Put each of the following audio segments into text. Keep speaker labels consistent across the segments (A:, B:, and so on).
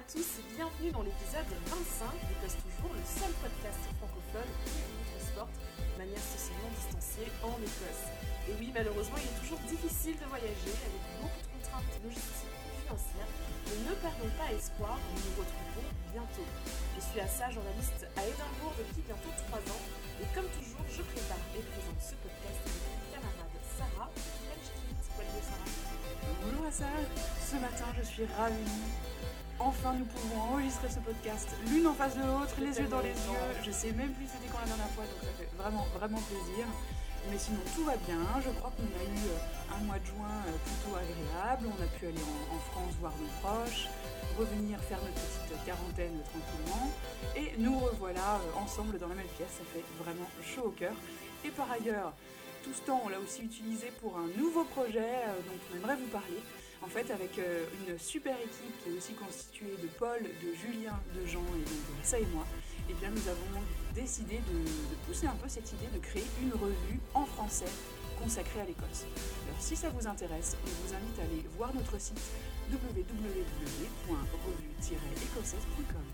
A: à tous bienvenue dans l'épisode 25 d'Écosse Toujours, le seul podcast francophone qui vous sport de manière socialement distanciée en Écosse. Et oui, malheureusement, il est toujours difficile de voyager avec beaucoup de contraintes logistiques et financières, mais ne perdons pas espoir, nous nous retrouverons bientôt. Je suis Assa, journaliste à Édimbourg depuis bientôt 3 ans, et comme toujours, je prépare et présente ce podcast avec mon camarade Sarah, Sarah.
B: Bonjour Assa, ce matin je suis ravie enfin nous pouvons enregistrer ce podcast l'une en face de l'autre, les yeux dans les yeux. Je sais même plus c'était quand la dernière fois, donc ça fait vraiment, vraiment plaisir. Mais sinon tout va bien, je crois qu'on a eu euh, un mois de juin euh, plutôt agréable, on a pu aller en, France voir nos proches, revenir faire notre petite quarantaine tranquillement, et nous revoilà euh, ensemble dans la même pièce, ça fait vraiment chaud au cœur. Et par ailleurs, tout ce temps on l'a aussi utilisé pour un nouveau projet dont on aimerait vous parler en fait avec euh, une super équipe qui est aussi constituée de Paul, de Julien, de Jean et de ça et moi, eh bien nous avons décidé de, pousser un peu cette idée de créer une revue en français consacrée à l'Écosse. Alors si ça vous intéresse, on vous invite à aller voir notre site www.revue-écossaise.com.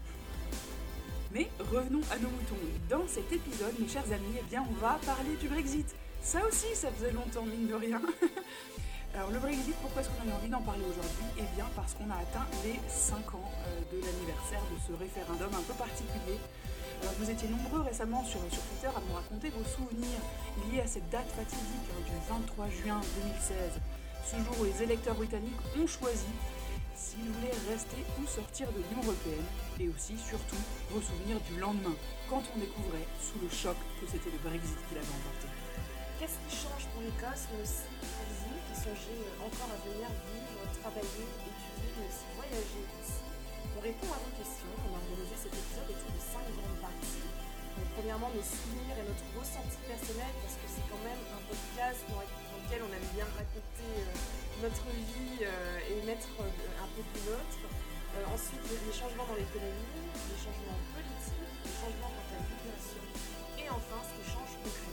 B: Mais revenons à nos moutons. Dans cet épisode, mes chers amis, eh bien, on va parler du Brexit. Ça aussi, ça faisait longtemps, mine de rien. Alors le Brexit, pourquoi est-ce qu'on a envie d'en parler aujourd'hui Eh bien parce qu'on a atteint les 5 ans euh, de l'anniversaire de ce référendum un peu particulier. Alors vous étiez nombreux récemment sur, sur Twitter à me raconter vos souvenirs liés à cette date fatidique hein, du 23 juin 2016, ce jour où les électeurs britanniques ont choisi s'ils voulaient rester ou sortir de l'Union Européenne, et aussi surtout vos souvenirs du lendemain, quand on découvrait sous le choc que c'était le Brexit qui l'avait emporté.
A: Qu'est-ce qui change pour l'Écosse, mais aussi encore à venir vivre, travailler, étudier, mais aussi voyager ici On répond à vos questions. On a organisé cet épisode autour de cinq grandes parties. Premièrement, nos souvenirs et notre ressenti personnel, parce que c'est quand même un podcast dans, lequel on aime bien raconter euh, notre vie euh, et mettre euh, un peu du nôtre. ensuite, les, changements dans l'économie, les changements politiques, les changements quant à l'immigration. Et enfin, ce qui change concrètement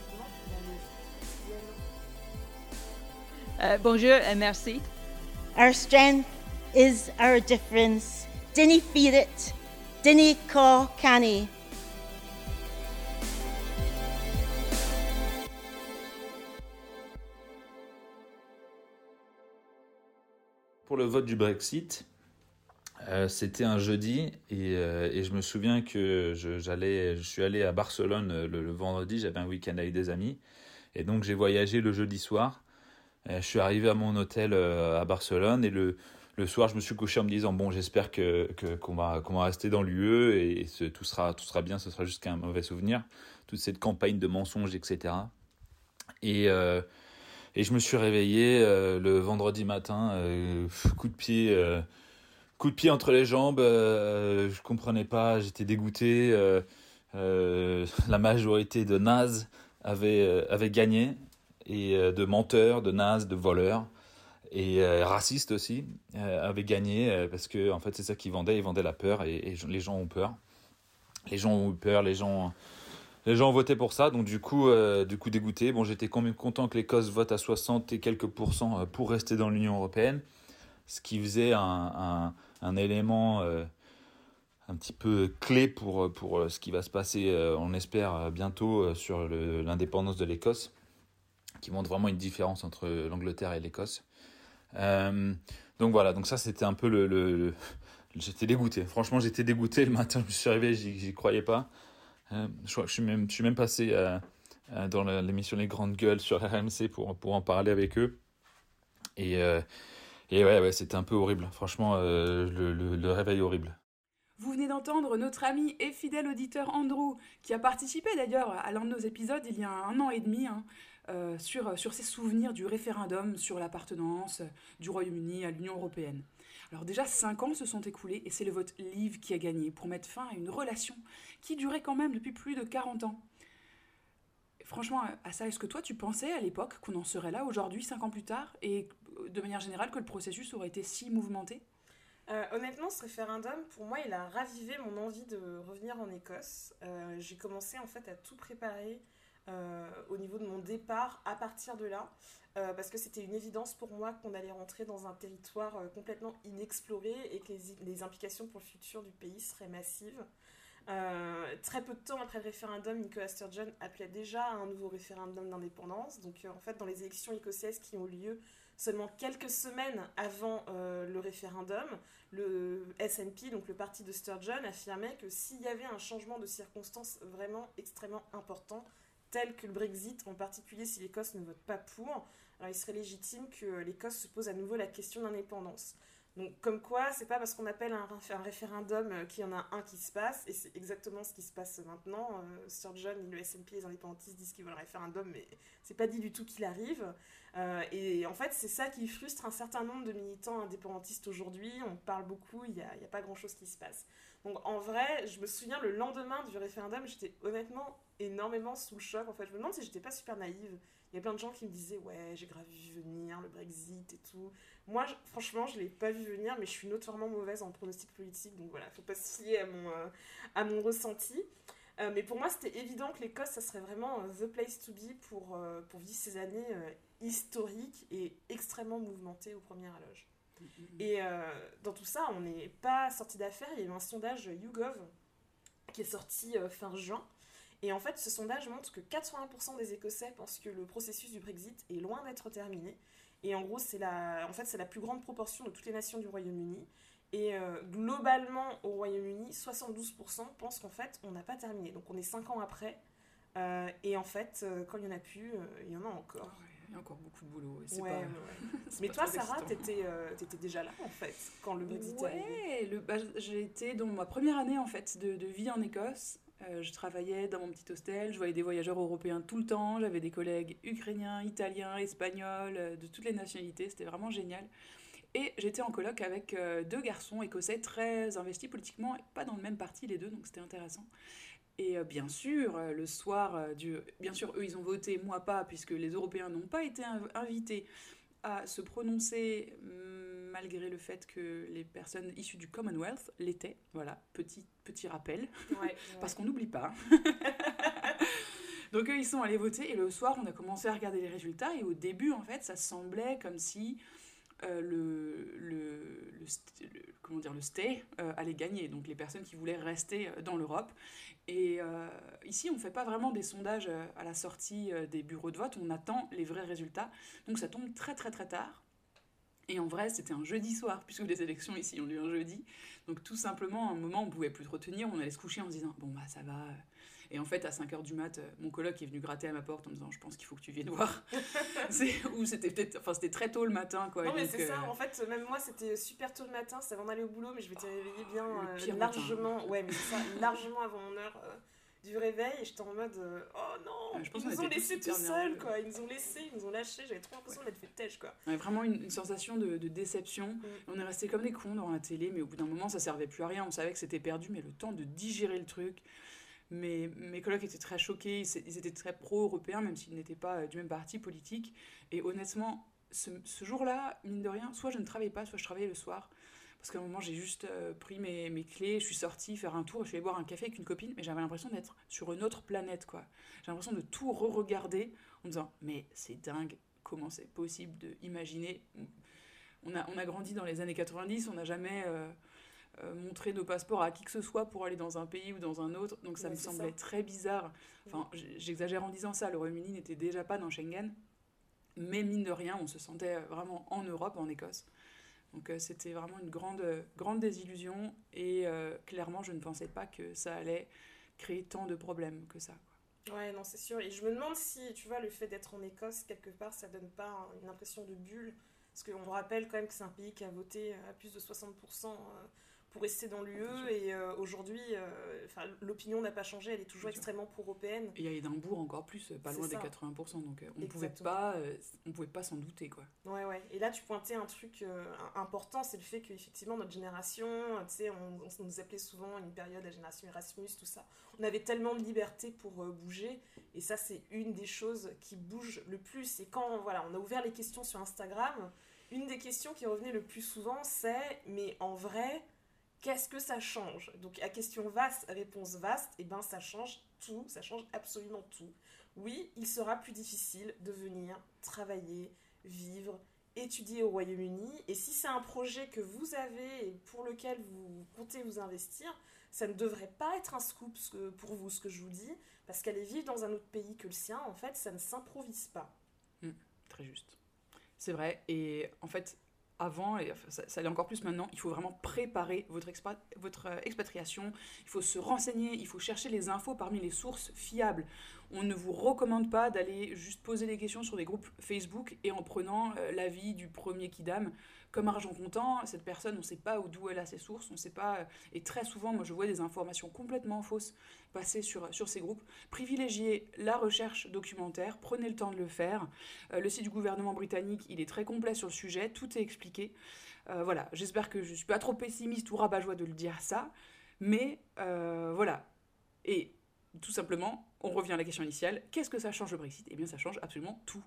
C: euh, bonjour et merci.
D: Our strength is our difference. Dinny feed it. Dinny call canny.
E: Pour le vote du Brexit, euh, c'était un jeudi et, euh, et, je me souviens que je, j'allais, je suis allé à Barcelone le, le vendredi, j'avais un week-end avec des amis et donc j'ai voyagé le jeudi soir euh, je suis arrivé à mon hôtel euh, à Barcelone et le, le soir, je me suis couché en me disant bon, j'espère que qu'on va qu'on va rester dans l'UE et tout sera tout sera bien, ce sera juste qu'un mauvais souvenir. Toute cette campagne de mensonges, etc. Et euh, et je me suis réveillé le vendredi matin, coup de pied, coup de pied entre les jambes. je comprenais pas, j'étais dégoûté. la majorité de nazes avait avait gagné et euh, de menteurs, de nazes, de voleurs. Et euh, racistes aussi euh, avaient gagné parce que en fait c'est ça qu'ils vendaient, ils vendaient la peur et, les gens ont peur. Les gens ont eu peur, les gens les gens ont voté pour ça, donc du coup, du coup dégoûté. Bon, j'étais quand même content que l'Écosse vote à 60 et quelques pourcents pour rester dans l'Union européenne, ce qui faisait un, un, élément un petit peu clé pour, pour ce qui va se passer, on espère, bientôt sur l'indépendance de l'Écosse qui montre vraiment une différence entre l'Angleterre et l'Écosse. Euh, donc voilà, donc ça c'était un peu le, j'étais dégoûté. Franchement, j'étais dégoûté le matin. Je me suis réveillé, j'y croyais pas. Euh, je suis même, je suis même passé euh, dans l'émission Les Grandes Gueules sur RMC pour pour en parler avec eux. Et et ouais, ouais c'était un peu horrible. Franchement, le réveil horrible.
B: Vous venez d'entendre notre ami et fidèle auditeur Andrew, qui a participé d'ailleurs à l'un de nos épisodes il y a un an et demi, hein, euh, sur, sur ses souvenirs du référendum sur l'appartenance du Royaume-Uni à l'Union européenne. Alors déjà, cinq ans se sont écoulés et c'est le vote Leave qui a gagné pour mettre fin à une relation qui durait quand même depuis plus de 40 ans. franchement, à ça, est-ce que toi tu pensais à l'époque qu'on en serait là aujourd'hui, cinq ans plus tard, et de manière générale que le processus aurait été si mouvementé?
A: Euh, honnêtement, ce référendum, pour moi, il a ravivé mon envie de revenir en Écosse. Euh, j'ai commencé en fait à tout préparer euh, au niveau de mon départ à partir de là, euh, parce que c'était une évidence pour moi qu'on allait rentrer dans un territoire euh, complètement inexploré et que les, les, implications pour le futur du pays seraient massives. très peu de temps après le référendum, Nicola Sturgeon appelait déjà à un nouveau référendum d'indépendance. Donc en fait, dans les élections écossaises qui ont lieu seulement quelques semaines avant le référendum, le SNP, donc le parti de Sturgeon, affirmait que s'il y avait un changement de circonstances vraiment extrêmement important, tel que le Brexit, en particulier si l'Écosse ne vote pas pour, alors il serait légitime que l'Écosse se pose à nouveau la question d'indépendance. Donc, comme quoi, c'est pas parce qu'on appelle un, référendum euh, qu'il y en a un qui se passe, et c'est exactement ce qui se passe maintenant. Euh, Sturgeon et le SNP, les indépendantistes, disent qu'ils veulent un référendum, mais c'est pas dit du tout qu'il arrive. Euh, et en fait, c'est ça qui frustre un certain nombre de militants indépendantistes aujourd'hui. On parle beaucoup, il n'y a, a, pas grand chose qui se passe. Donc, en vrai, je me souviens le lendemain du référendum, j'étais honnêtement énormément sous le choc. En fait, je me demande si j'étais pas super naïve. Il y a plein de gens qui me disaient Ouais, j'ai grave vu venir le Brexit et tout. Moi, je, franchement, je l'ai pas vu venir, mais je suis notoirement mauvaise en pronostic politique, donc voilà, faut pas se fier à mon, euh, à mon ressenti. Euh, mais pour moi, c'était évident que l'Écosse, ça serait vraiment euh, the place to be pour, euh, pour vivre ces années historiques et extrêmement mouvementées aux premières loges. Et dans tout ça, on n'est pas sorti d'affaire. Il y a eu un sondage YouGov qui est sorti fin juin et en fait, ce sondage montre que 80% des Écossais pensent que le processus du Brexit est loin d'être terminé. Et en gros, c'est la, en fait, la plus grande proportion de toutes les nations du Royaume-Uni. Et euh, globalement, au Royaume-Uni, 72% pensent qu'en fait, on n'a pas terminé. Donc on est 5 ans après. Euh, et en fait, euh, quand il n'y en a plus, il y en a encore.
B: Oh, ouais, il y a encore beaucoup de boulot.
A: Ouais, pas... ouais. Mais toi, Sarah, t'étais étais déjà là, en fait, quand le Brexit
B: ouais,
A: arrivé.
B: Bah, j'ai été dans ma première année, en fait, de, de vie en Écosse. Euh, je travaillais dans mon petit hostel, je voyais des voyageurs européens tout le temps, j'avais des collègues ukrainiens, italiens, espagnols, euh, de toutes les nationalités, c'était vraiment génial. Et j'étais en colloque avec euh, deux garçons écossais très investis politiquement, pas dans le même parti les deux, donc c'était intéressant. Et bien sûr, le soir, bien sûr, eux, ils ont voté, moi pas, puisque les Européens n'ont pas été inv invités à se prononcer malgré le fait que les personnes issues du Commonwealth l'étaient. Voilà, petit, petit rappel,
A: ouais, ouais.
B: parce qu'on n'oublie pas. Donc eux, ils sont allés voter et le soir, on a commencé à regarder les résultats et au début, en fait, ça semblait comme si euh, le, le, le, le, comment dire, le stay euh, allait gagner, donc les personnes qui voulaient rester dans l'Europe. Et euh, ici, on ne fait pas vraiment des sondages à la sortie des bureaux de vote, on attend les vrais résultats. Donc ça tombe très très très tard. Et en vrai, c'était un jeudi soir, puisque les élections ici ont lieu un jeudi. Donc tout simplement, à un moment, on ne pouvait plus trop tenir, on allait se coucher en se disant, bon bah ça va. Et en fait, à 5h du mat, mon coloc est venu gratter à ma porte en me disant, je pense qu'il faut que tu viennes voir. Ou c'était peut-être, enfin c'était très tôt le matin, quoi.
A: Non mais c'est euh... ça, en fait, même moi, c'était super tôt le matin, c'était avant d'aller au boulot, mais je m'étais réveillée bien euh, largement, matin. ouais, mais ça, largement avant mon heure. Euh du réveil et j'étais en mode euh, oh non
B: ouais, je pense
A: ils nous ont laissé tout seuls quoi. Ils nous ont laissé ils nous ont lâché j'avais trop l'impression ouais. d'être fait têche quoi.
B: Ouais, vraiment une, une, sensation de, de déception. Mm. on est resté comme des cons devant la télé mais au bout d'un moment ça servait plus à rien. On savait que c'était perdu mais le temps de digérer le truc. Mais mes collègues étaient très choqués. Ils étaient très pro-européens même s'ils n'étaient pas du même parti politique. Et honnêtement ce, ce jour là mine de rien soit je ne travaillais pas soit je travaillais le soir parce qu'à un moment, j'ai juste euh, pris mes, mes, clés, je suis sortie faire un tour, je suis allée boire un café avec une copine, mais j'avais l'impression d'être sur une autre planète, quoi. J'ai l'impression de tout re-regarder en me disant, mais c'est dingue, comment c'est possible d'imaginer. On a, on a grandi dans les années 90, on n'a jamais euh, euh, montré nos passeports à qui que ce soit pour aller dans un pays ou dans un autre, donc ça ouais, me semblait ça. très bizarre. Enfin, j'exagère en disant ça, le Royaume-Uni n'était déjà pas dans Schengen, mais mine de rien, on se sentait vraiment en Europe, en Écosse. Donc euh, c'était vraiment une grande, grande désillusion et euh, clairement je ne pensais pas que ça allait créer tant de problèmes que ça.
A: Ouais, non, c'est sûr. Et je me demande si, tu vois, le fait d'être en Écosse, quelque part, ça donne pas une impression de bulle. Parce qu'on rappelle quand même que c'est un pays qui a voté à plus de 60% pour rester dans l'UE et euh, aujourd'hui euh, l'opinion n'a pas changé elle est toujours extrêmement pro-européenne.
B: Et à Édimbourg encore plus pas loin des 80% donc euh, on pouvait pas euh, on pouvait pas s'en douter quoi.
A: Ouais ouais. Et là tu pointais un truc euh, important c'est le fait qu'effectivement notre génération on, on, nous appelait souvent une période la génération Erasmus tout ça. On avait tellement de liberté pour bouger et ça c'est une des choses qui bouge le plus. Et quand voilà on a ouvert les questions sur Instagram une des questions qui revenait le plus souvent c'est mais en vrai qu'est-ce que ça change? Donc à question vaste, réponse vaste, et eh ben ça change tout, ça change absolument tout. Oui, il sera plus difficile de venir travailler, vivre, étudier au Royaume-Uni. Et si c'est un projet que vous avez et pour lequel vous comptez vous investir, ça ne devrait pas être un scoop pour vous, ce que je vous dis, parce qu'aller vivre dans un autre pays que le sien, en fait, ça ne s'improvise pas.
B: Hmm, très juste. C'est vrai. Et en fait, avant, et ça, l'est encore plus maintenant, il faut vraiment préparer votre, euh, expatriation, il faut se renseigner, il faut chercher les infos parmi les sources fiables. On ne vous recommande pas d'aller juste poser des questions sur des groupes Facebook et en prenant euh, l'avis du premier kidam comme argent comptant. Cette personne, on ne sait pas d'où elle a ses sources, on ne sait pas. Euh, et très souvent, moi, je vois des informations complètement fausses passer sur, ces groupes. Privilégiez la recherche documentaire, prenez le temps de le faire. Euh, le site du gouvernement britannique, il est très complet sur le sujet, tout est expliqué. voilà, j'espère que je ne suis pas trop pessimiste ou rabat-joie de le dire ça, mais voilà. Et tout simplement, on revient à la question initiale, qu'est-ce que ça change le Brexit? Eh bien ça change absolument tout.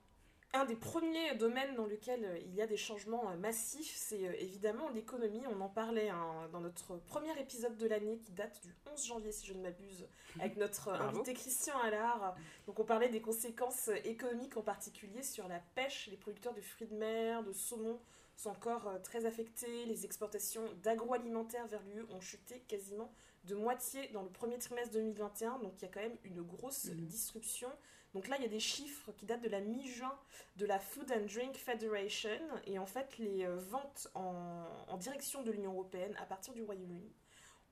A: Un des premiers domaines dans lequel euh, il y a des changements euh, massifs, c'est euh, évidemment l'économie. On en parlait hein, dans notre premier épisode de l'année qui date du 11 janvier, si je ne m'abuse, avec notre invité Christian Allard. Donc on parlait des conséquences économiques en particulier sur la pêche. Les producteurs de fruits de mer, de saumon sont encore très affectés. Les exportations d'agroalimentaire vers l'UE ont chuté quasiment de moitié dans le premier trimestre 2021. Donc il y a quand même une grosse mmh. disruption. Donc là, il y a des chiffres qui datent de la mi-juin de la Food and Drink Federation. Et en fait, les euh, ventes en, direction de l'Union Européenne à partir du Royaume-Uni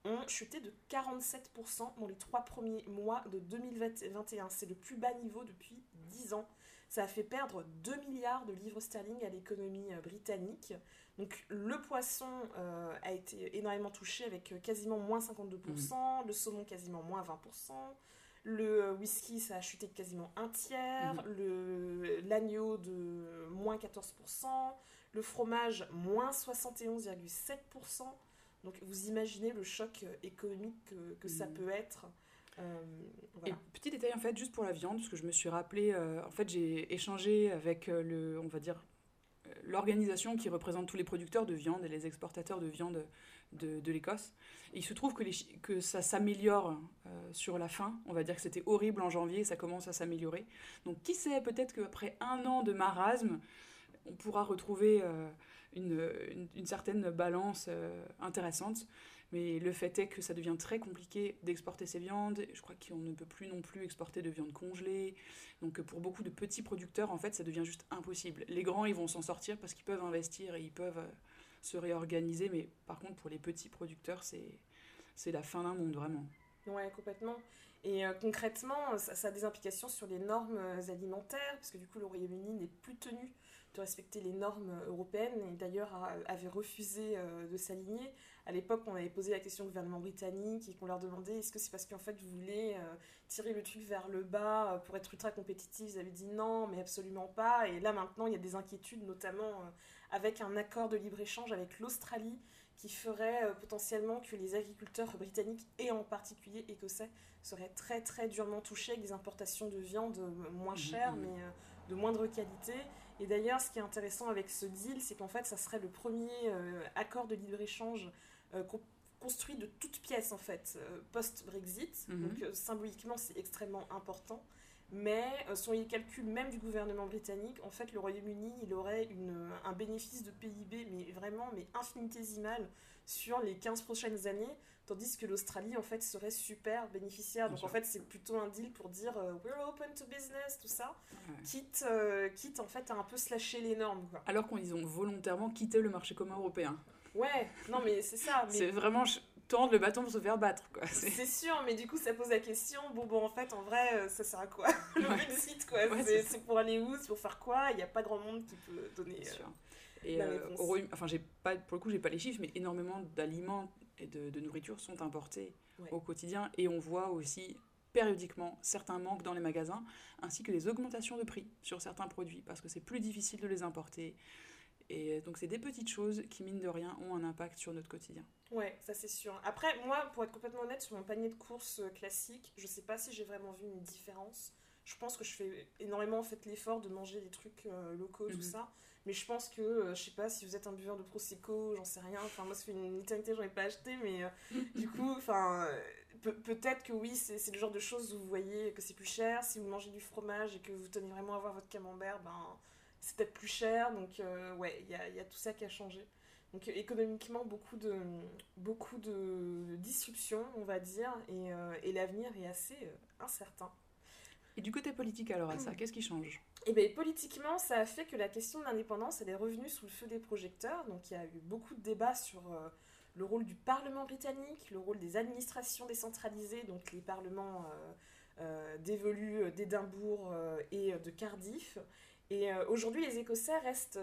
A: ont chuté de 47% dans les trois premiers mois de 2021. C'est le plus bas niveau depuis 10 ans. Ça a fait perdre 2 milliards de livres sterling à l'économie euh, britannique. Donc le poisson euh, a été énormément touché avec quasiment moins 52%, mmh. le saumon quasiment moins 20%, le whisky, ça a chuté de quasiment un tiers. Mhm. L'agneau de moins 14%. Le fromage, moins 71,7%. Donc vous imaginez le choc euh, économique que, ça mhm. peut être.
B: Euh, Et petit détail en fait, juste pour la viande, parce que je me suis rappelé, euh, en fait j'ai échangé avec le, on va dire, l'organisation qui représente tous les producteurs de viande et les exportateurs de viande de, l'Écosse. Il se trouve que, ça s'améliore euh, sur la fin. On va dire que c'était horrible en janvier, ça commence à s'améliorer. Donc qui sait, peut-être qu'après un an de marasme, on pourra retrouver euh, une, une, certaine balance euh, intéressante. Mais le fait est que ça devient très compliqué d'exporter ces viandes. Je crois qu'on ne peut plus non plus exporter de viande congelée. Donc pour beaucoup de petits producteurs, en fait, ça devient juste impossible. Les grands, ils vont s'en sortir parce qu'ils peuvent investir et ils peuvent se réorganiser. Mais par contre, pour les petits producteurs, c'est, la fin d'un monde, vraiment.
A: Ouais, complètement. Et euh, concrètement, ça, a des implications sur les normes euh, alimentaires, parce que du coup, le Royaume-Uni n'est plus tenu de respecter les normes euh, européennes, et d'ailleurs avait refusé de s'aligner. À l'époque, on avait posé la question au gouvernement britannique et qu'on leur demandait est-ce que c'est parce qu'en fait vous voulez tirer le truc vers le bas pour être ultra compétitif Ils avaient dit non, mais absolument pas. Et là maintenant, il y a des inquiétudes, notamment avec un accord de libre-échange avec l'Australie qui ferait euh, potentiellement que les agriculteurs britanniques et en particulier écossais seraient très très durement touchés avec des importations de viande euh, moins mmh, chères mmh. mais euh, de moindre qualité. Et d'ailleurs, ce qui est intéressant avec ce deal, c'est qu'en fait, ça serait le premier accord de libre-échange construit de toutes pièces en fait post-Brexit. Mmh. Donc symboliquement, c'est extrêmement important. Mais euh, selon les calculs même du gouvernement britannique, en fait, le Royaume-Uni, il aurait une, un bénéfice de PIB, mais vraiment mais infinitésimal sur les 15 prochaines années, tandis que l'Australie, en fait, serait super bénéficiaire. Donc, en fait, c'est plutôt un deal pour dire euh, we're open to business, tout ça, quitte, euh, quitte, en fait, à un peu slasher les normes. Quoi.
B: Alors qu'ils ont volontairement quitté le marché commun européen.
A: Ouais, non, mais c'est ça.
B: C'est vraiment tendre le bâton pour se faire battre. quoi.
A: C'est sûr, mais du coup, ça pose la question bon, bon, en fait, en vrai, euh, ça sert à quoi Le Brexit, quoi? c'est pour aller où? C'est pour faire quoi? Il n'y a pas grand monde qui peut donner. Euh, sûr.
B: Et euh, enfin, j'ai pas, pour le coup, j'ai pas les chiffres, mais énormément d'aliments et de, de, nourriture sont importés au quotidien. Et on voit aussi périodiquement certains manques dans les magasins, ainsi que des augmentations de prix sur certains produits, parce que c'est plus difficile de les importer. Et donc c'est des petites choses qui, mine de rien, ont un impact sur notre quotidien.
A: Ouais, ça c'est sûr. Après, moi, pour être complètement honnête, sur mon panier de courses euh, classique, je sais pas si j'ai vraiment vu une différence. Je pense que je fais énormément en fait l'effort de manger des trucs euh, locaux, tout mhm. ça. Mais je pense que, euh, je sais pas, si vous êtes un buveur de Prosecco, j'en sais rien. Enfin, moi, ça fait une éternité, j'en ai pas acheté, mais du coup, enfin, peut-être que oui, c'est le genre de choses où vous voyez que c'est plus cher. Si vous mangez du fromage et que vous tenez vraiment à avoir votre camembert, ben, c'est peut-être plus cher. Donc, euh, ouais, il y a, y a, tout ça qui a changé. Donc, économiquement, beaucoup de, beaucoup de disruptions, on va dire, et, et l'avenir est assez incertain.
B: Et du côté politique, alors, à ça, hmm. qu'est-ce qui change?
A: Eh bien, politiquement, ça a fait que la question de l'indépendance, elle est revenue sous le feu des projecteurs. Donc, il y a eu beaucoup de débats sur le rôle du Parlement britannique, le rôle des administrations décentralisées, donc les parlements euh, euh, d'évolu d'Édimbourg euh, et de Cardiff. Et aujourd'hui, les Écossais restent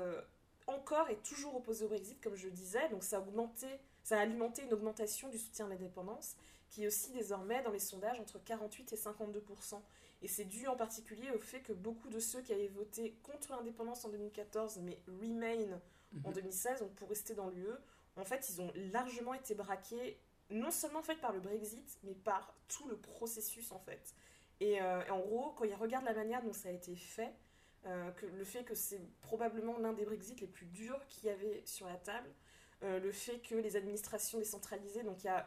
A: encore et toujours opposés au Brexit, comme je le disais, donc ça a, augmenté, ça a alimenté une augmentation du soutien à l'indépendance, qui est aussi désormais dans les sondages entre 48 et 52 Et c'est dû en particulier au fait que beaucoup de ceux qui avaient voté contre l'indépendance en 2014, mais Remain en 2016, mhm. donc pour rester dans l'UE, en fait, ils ont largement été braqués, non seulement fait par le Brexit, mais par tout le processus en fait. Et, euh, en gros, quand ils regardent la manière dont ça a été fait, euh, que le fait que c'est probablement l'un des Brexit les plus durs qu'il y avait sur la table, euh, le fait que les administrations décentralisées, donc il y a,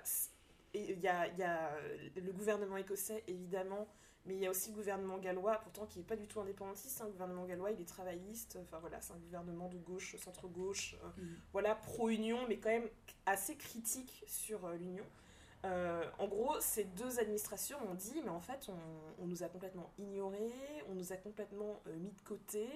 A: y, y a le gouvernement écossais évidemment, mais il y a aussi le gouvernement gallois, pourtant qui n'est pas du tout indépendantiste. Hein. Le gouvernement gallois, il est travailliste. Enfin voilà, c'est un gouvernement de gauche, centre-gauche. Euh, mm. Voilà, pro-Union, mais quand même assez critique sur euh, l'Union. Euh, en gros, ces deux administrations ont dit, mais en fait, on, on nous a complètement ignorés, on nous a complètement mis de côté.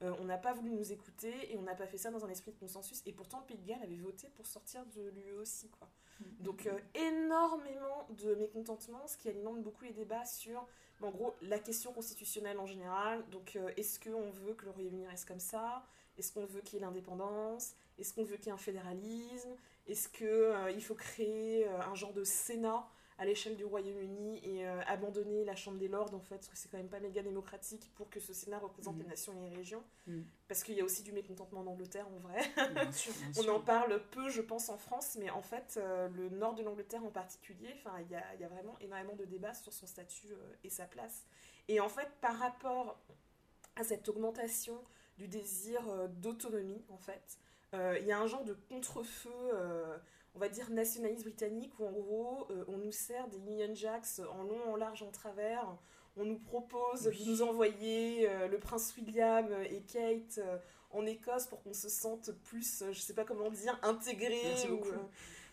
A: on n'a pas voulu nous écouter et on n'a pas fait ça dans un esprit de consensus. Et pourtant, le Pays de Galles avait voté pour sortir de l'UE aussi. Quoi. Mm. Donc, énormément de mécontentement, ce qui alimente beaucoup les débats sur en gros, la question constitutionnelle en général, donc euh, est-ce qu'on veut que le Royaume-Uni reste comme ça? Est-ce qu'on veut qu'il y ait l'indépendance? Est-ce qu'on veut qu'il y ait un fédéralisme? Est-ce qu'il euh, faut créer euh, un genre de Sénat à l'échelle du Royaume-Uni et euh, abandonner la Chambre des Lords, en fait, parce que c'est quand même pas méga démocratique pour que ce Sénat représente les mm. nations et les régions. Mm. Parce qu'il y a aussi du mécontentement en Angleterre, en vrai. On en parle peu, je pense, en France, mais en fait, euh, le nord de l'Angleterre en particulier, il y a, y a, vraiment énormément de débats sur son statut euh, et sa place. Et en fait, par rapport à cette augmentation du désir d'autonomie, en fait, il y a un genre de contre-feu on va dire, nationaliste britannique, où en gros, euh, on nous sert des Union Jacks en long, en large, en travers. On nous propose de nous envoyer euh, le prince William et Kate euh, en Écosse pour qu'on se sente plus, je sais pas comment dire, intégré.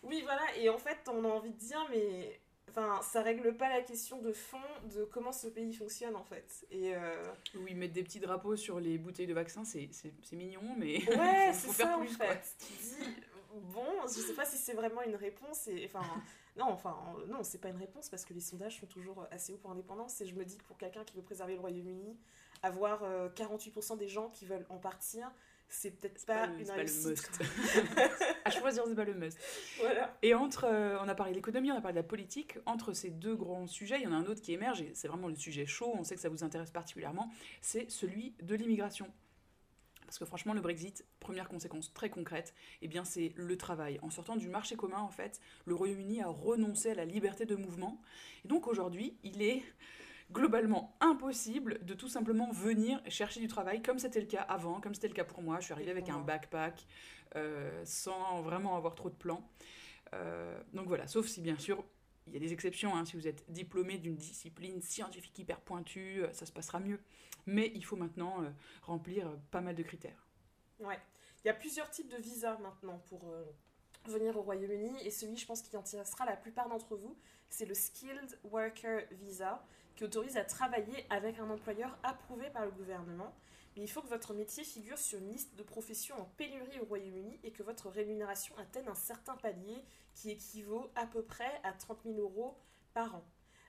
A: oui, voilà. Et en fait, on a envie de dire, mais Enfin, ça règle pas la question de fond de comment ce pays fonctionne en fait. Et
B: Oui, mettre des petits drapeaux sur les bouteilles de vaccins, c'est mignon, mais
A: ouais, faire plus. En fait. Tu dis, bon, je sais pas si c'est vraiment une réponse. Et, enfin, non, enfin, non, c'est pas une réponse parce que les sondages sont toujours assez hauts pour l'indépendance. Et je me dis que pour quelqu'un qui veut préserver le Royaume-Uni, avoir 48% euh, des gens qui veulent en partir, c'est peut-être pas, une réussite.
B: à choisir, c'est pas le must. Voilà. Et entre, euh, on a parlé de l'économie, on a parlé de la politique. Entre ces deux grands sujets, il y en a un autre qui émerge, et c'est vraiment le sujet chaud, on sait que ça vous intéresse particulièrement, c'est celui de l'immigration. Parce que franchement, le Brexit, première conséquence très concrète, eh bien c'est le travail. En sortant du marché commun, en fait, le Royaume-Uni a renoncé à la liberté de mouvement. Et donc aujourd'hui, il est globalement impossible de tout simplement venir chercher du travail comme c'était le cas avant, comme c'était le cas pour moi. Je suis arrivée avec un backpack euh, sans vraiment avoir trop de plans. Euh, donc voilà, sauf si bien sûr il y a des exceptions, hein, si vous êtes diplômé d'une discipline scientifique hyper pointue, euh, ça se passera mieux. Mais il faut maintenant euh, remplir euh, pas mal de critères.
A: Ouais, il y a plusieurs types de visas maintenant pour venir au Royaume-Uni, et celui, je pense, qui intéressera la plupart d'entre vous, c'est le Skilled Worker Visa, qui autorise à travailler avec un employeur approuvé par le gouvernement mais il faut que votre métier figure sur une liste de professions en pénurie au Royaume-Uni et que votre rémunération atteigne un certain palier qui équivaut à peu près à 30 000 euros par an.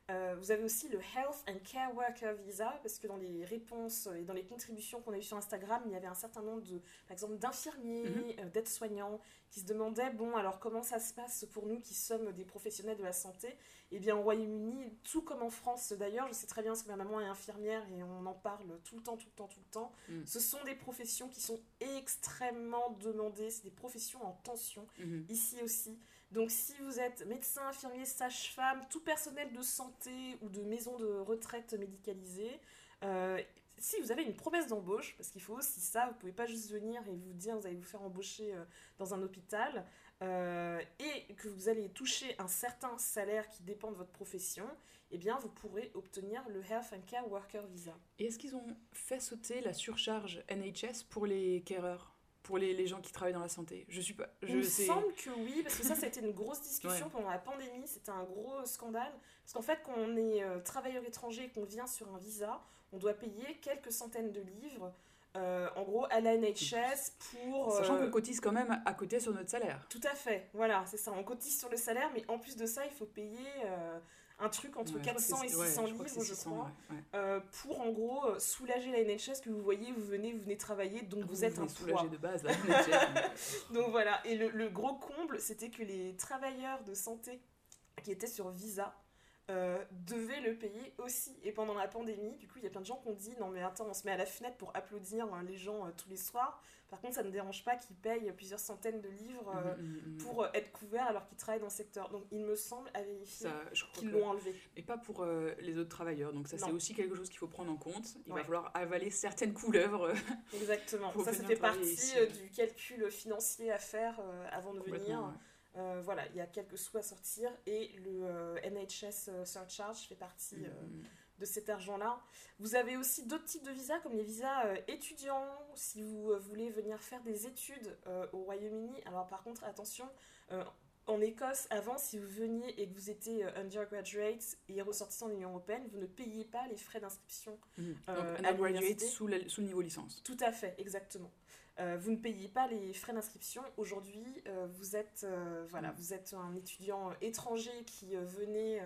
A: Euh, vous avez aussi le Health and Care Worker Visa, parce que dans les réponses et dans les contributions qu'on a eues sur Instagram, il y avait un certain nombre de, par exemple, d'infirmiers, mhm. euh, d'aides-soignants, qui se demandaient, bon, alors comment ça se passe pour nous qui sommes des professionnels de la santé? Eh bien, au Royaume-Uni, tout comme en France d'ailleurs, je sais très bien parce que ma maman est infirmière et on en parle tout le temps, tout le temps, tout le temps, mm. ce sont des professions qui sont extrêmement demandées, c'est des professions en tension, mhm. ici aussi. Donc si vous êtes médecin, infirmier, sage-femme, tout personnel de santé ou de maison de retraite médicalisée, euh, si vous avez une promesse d'embauche, parce qu'il faut aussi ça, vous pouvez pas juste venir et vous dire vous allez vous faire embaucher euh, dans un hôpital, euh, et que vous allez toucher un certain salaire qui dépend de votre profession, eh bien vous pourrez obtenir le Health and Care Worker Visa.
B: Et est-ce qu'ils ont fait sauter la surcharge NHS pour les carers pour les, les, gens qui travaillent dans la santé Je suis pas. Je
A: Il me semble que oui, parce que ça, ça a été une grosse discussion
B: Ouais.
A: pendant la pandémie. C'était un gros scandale. Parce qu'en fait, quand on est euh, travailleur étranger et qu'on vient sur un visa, on doit payer quelques centaines de livres, euh, en gros, à la NHS pour.
B: Sachant
A: euh,
B: qu'on cotise quand même à côté sur notre salaire.
A: Tout à fait, voilà, c'est ça. On cotise sur le salaire, mais en plus de ça, il faut payer un truc entre
B: Ouais, je crois que
A: 400 et
B: c'est- ouais,
A: 600
B: je crois que
A: livres, je
B: 600,
A: crois, euh, pour en gros euh, soulager la NHS que vous voyez, vous venez, vous venez travailler, donc vous, êtes un
B: venez soulagé
A: poids.
B: de base, la NHS.
A: Donc voilà, et le, le gros comble, c'était que les travailleurs de santé qui étaient sur visa euh, devaient le payer aussi. Et pendant la pandémie, du coup, il y a plein de gens qui ont dit non mais attends, on se met à la fenêtre pour applaudir hein, les gens euh, tous les soirs. Par contre, ça ne dérange pas qu'ils payent plusieurs centaines de livres euh,
B: Mm, mm, mm.
A: pour euh, être couverts alors qu'ils travaillent dans le secteur. Donc il me semble à vérifier qu'ils l'ont enlevé.
B: Et pas pour euh, les autres travailleurs. Donc ça, c'est aussi quelque chose qu'il faut prendre en compte. Il
A: Ouais.
B: va falloir avaler certaines couleuvres.
A: Exactement. Ça, ça fait partie
B: ici,
A: du calcul financier à faire avant de venir.
B: ouais.
A: Euh, voilà, il y a quelques sous à sortir et le euh, NHS Surcharge fait partie
B: Mm,
A: euh,
B: mm.
A: De cet argent-là. Vous avez aussi d'autres types de visas, comme les visas euh, étudiants, si vous euh, voulez venir faire des études euh, au Royaume-Uni. Alors par contre, attention, euh, en Écosse, avant, si vous veniez et que vous étiez undergraduate et ressortissant de l'Union Européenne, vous ne payez pas les frais d'inscription.
B: Mm.
A: Euh,
B: Donc,
A: à
B: undergraduate sous, la- sous le niveau licence.
A: Tout à fait, exactement. Euh, vous ne payez pas les frais d'inscription. Aujourd'hui, euh, vous, êtes, euh, voilà,
B: Mm.
A: vous êtes un étudiant étranger qui venait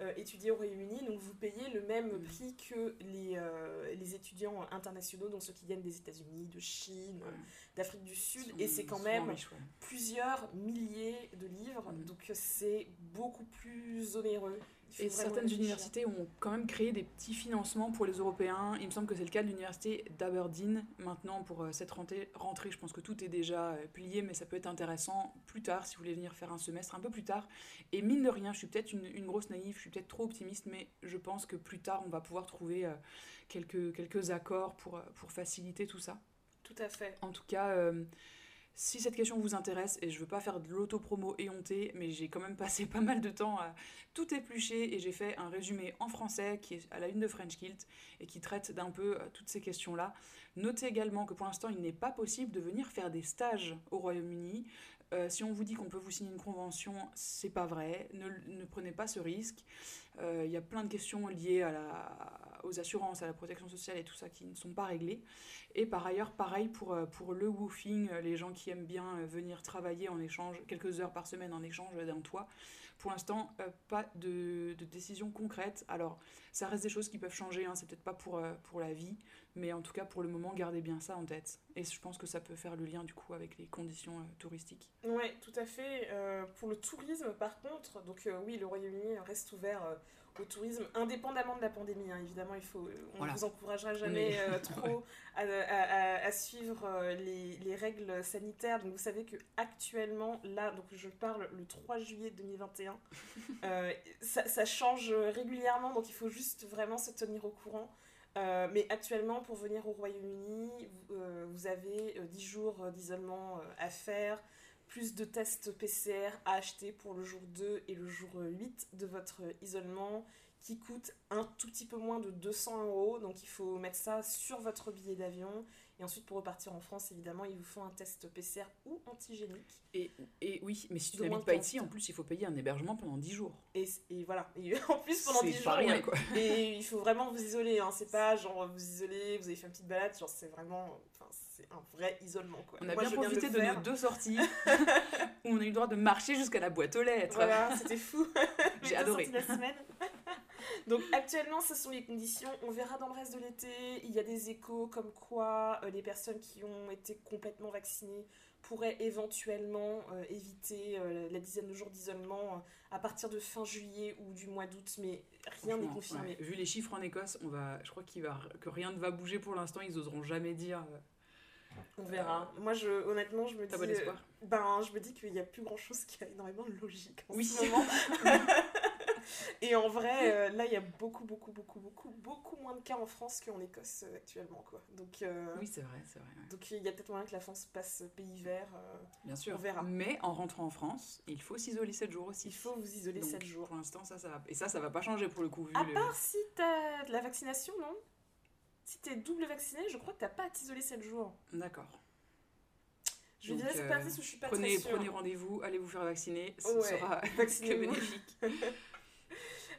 A: euh, euh, étudier au Royaume-Uni, donc vous payez le même
B: Mm.
A: prix que les, euh, les étudiants internationaux, donc ceux qui viennent des États-Unis, de Chine,
B: Ouais.
A: d'Afrique du Sud,
B: Sont-
A: et c'est quand même
B: riches, ouais.
A: plusieurs milliers de livres,
B: Mm.
A: donc c'est beaucoup plus onéreux.
B: Et certaines universités ont quand même créé des petits financements pour les Européens. Il me semble que c'est le cas de l'université d'Aberdeen. Maintenant, pour euh, cette rentrée, rentrée, je pense que tout est déjà euh, plié, mais ça peut être intéressant plus tard si vous voulez venir faire un semestre un peu plus tard. Et mine de rien, je suis peut-être une, une grosse naïve, je suis peut-être trop optimiste, mais je pense que plus tard, on va pouvoir trouver euh, quelques, quelques accords pour, pour faciliter tout ça.
A: Tout à fait.
B: En tout cas, euh, si cette question vous intéresse, et je veux pas faire de l'autopromo éhontée, mais j'ai quand même passé pas mal de temps à tout éplucher et j'ai fait un résumé en français qui est à la une de French Kilt et qui traite d'un peu euh, toutes ces questions-là. Notez également que pour l'instant, il n'est pas possible de venir faire des stages au Royaume-Uni. Euh, si on vous dit qu'on peut vous signer une convention, c'est pas vrai. Ne, ne prenez pas ce risque. Euh, Il y a plein de questions liées à la, aux assurances, à la protection sociale et tout ça qui ne sont pas réglées. Et par ailleurs, pareil pour, euh, pour le woofing, euh, les gens qui aiment bien euh, venir travailler en échange, quelques heures par semaine en échange d'un toit. Pour l'instant, pas de, décision concrète. Alors, ça reste des choses qui peuvent changer, hein, c'est peut-être pas pour, pour la vie, mais en tout cas, pour le moment, gardez bien ça en tête. Et je pense que ça peut faire le lien du coup avec les conditions touristiques.
A: Oui, tout à fait. Pour le tourisme, par contre, donc oui, le Royaume-Uni reste ouvert au tourisme, indépendamment de la pandémie. hein. Évidemment, il faut, on ne
B: Voilà.
A: vous encouragera jamais
B: Mais-
A: euh, trop à, à- à- à suivre euh, les, les règles sanitaires. Donc, vous savez que actuellement, là, donc je parle le 3 juillet 2021, euh, ça, ça change régulièrement, donc il faut juste vraiment se tenir au courant. Euh, mais actuellement, pour venir au Royaume-Uni, vous, vous avez euh, 10 jours d'isolement à faire, plus de tests PCR à acheter pour le jour 2 et le jour 8 de votre isolement, qui coûte un tout petit peu moins de 200 euros. Donc il faut mettre ça sur votre billet d'avion. Et ensuite, pour repartir en France, évidemment, ils vous font un test PCR ou antigénique.
B: Et, et oui, mais si tu n'habites pas
A: 15
B: ici, en plus, il faut payer un hébergement pendant 10 jours.
A: Et, et voilà. Et en plus, pendant
B: C'est
A: 10 jours,
B: rien, quoi.
A: Et il faut vraiment vous isoler, hein. c'est pas genre vous isolez, vous avez fait une petite balade, genre c'est vraiment, enfin c'est un vrai isolement quoi.
B: On a
A: Moi,
B: bien profité de,
A: faire.
B: nos deux sorties où on a eu le droit de marcher jusqu'à la boîte aux lettres.
A: Voilà, c'était fou.
B: J'ai adoré.
A: de la semaine. Donc actuellement, ce sont les conditions. On verra dans le reste de l'été. Il y a des échos comme quoi euh, les personnes qui ont été complètement vaccinées pourraient éventuellement euh, éviter euh, la dizaine de jours d'isolement à partir de fin juillet ou du mois d'août, mais rien n'est confirmé.
B: ouais. Vu les chiffres en Écosse, on va, je crois qu'il va, que rien ne va bouger pour l'instant. Ils oseront jamais dire.
A: On verra. Moi, je, honnêtement, je me dis.
B: Bon
A: euh, Ben, je me dis qu'il n'y a plus grand chose qui a énormément de logique en
B: Oui.
A: ce moment. Et en vrai, euh, là, il y a beaucoup, beaucoup, beaucoup, beaucoup, beaucoup moins de cas en France qu'en Écosse euh, actuellement, quoi. Donc,
B: Oui, c'est vrai, c'est vrai. ouais.
A: donc il y a peut-être moyen que la France passe pays vert.
B: Bien sûr.
A: On verra.
B: Mais en rentrant en France, il faut s'isoler 7 jours aussi.
A: il faut vous isoler
B: Donc,
A: 7 jours.
B: Pour l'instant, ça, ça va. Et ça, ça va pas changer pour le coup. Vu
A: À
B: le-
A: part si t'as de la vaccination, non? Si t'es double vacciné, je crois que t'as pas à t'isoler 7 jours.
B: D'accord.
A: Je vais
B: Donc,
A: dire cette
B: euh,
A: partie où je suis pas
B: Prenez,
A: très sûre.
B: prenez rendez-vous, allez vous faire vacciner. Ce
A: Ouais,
B: sera que bénéfique.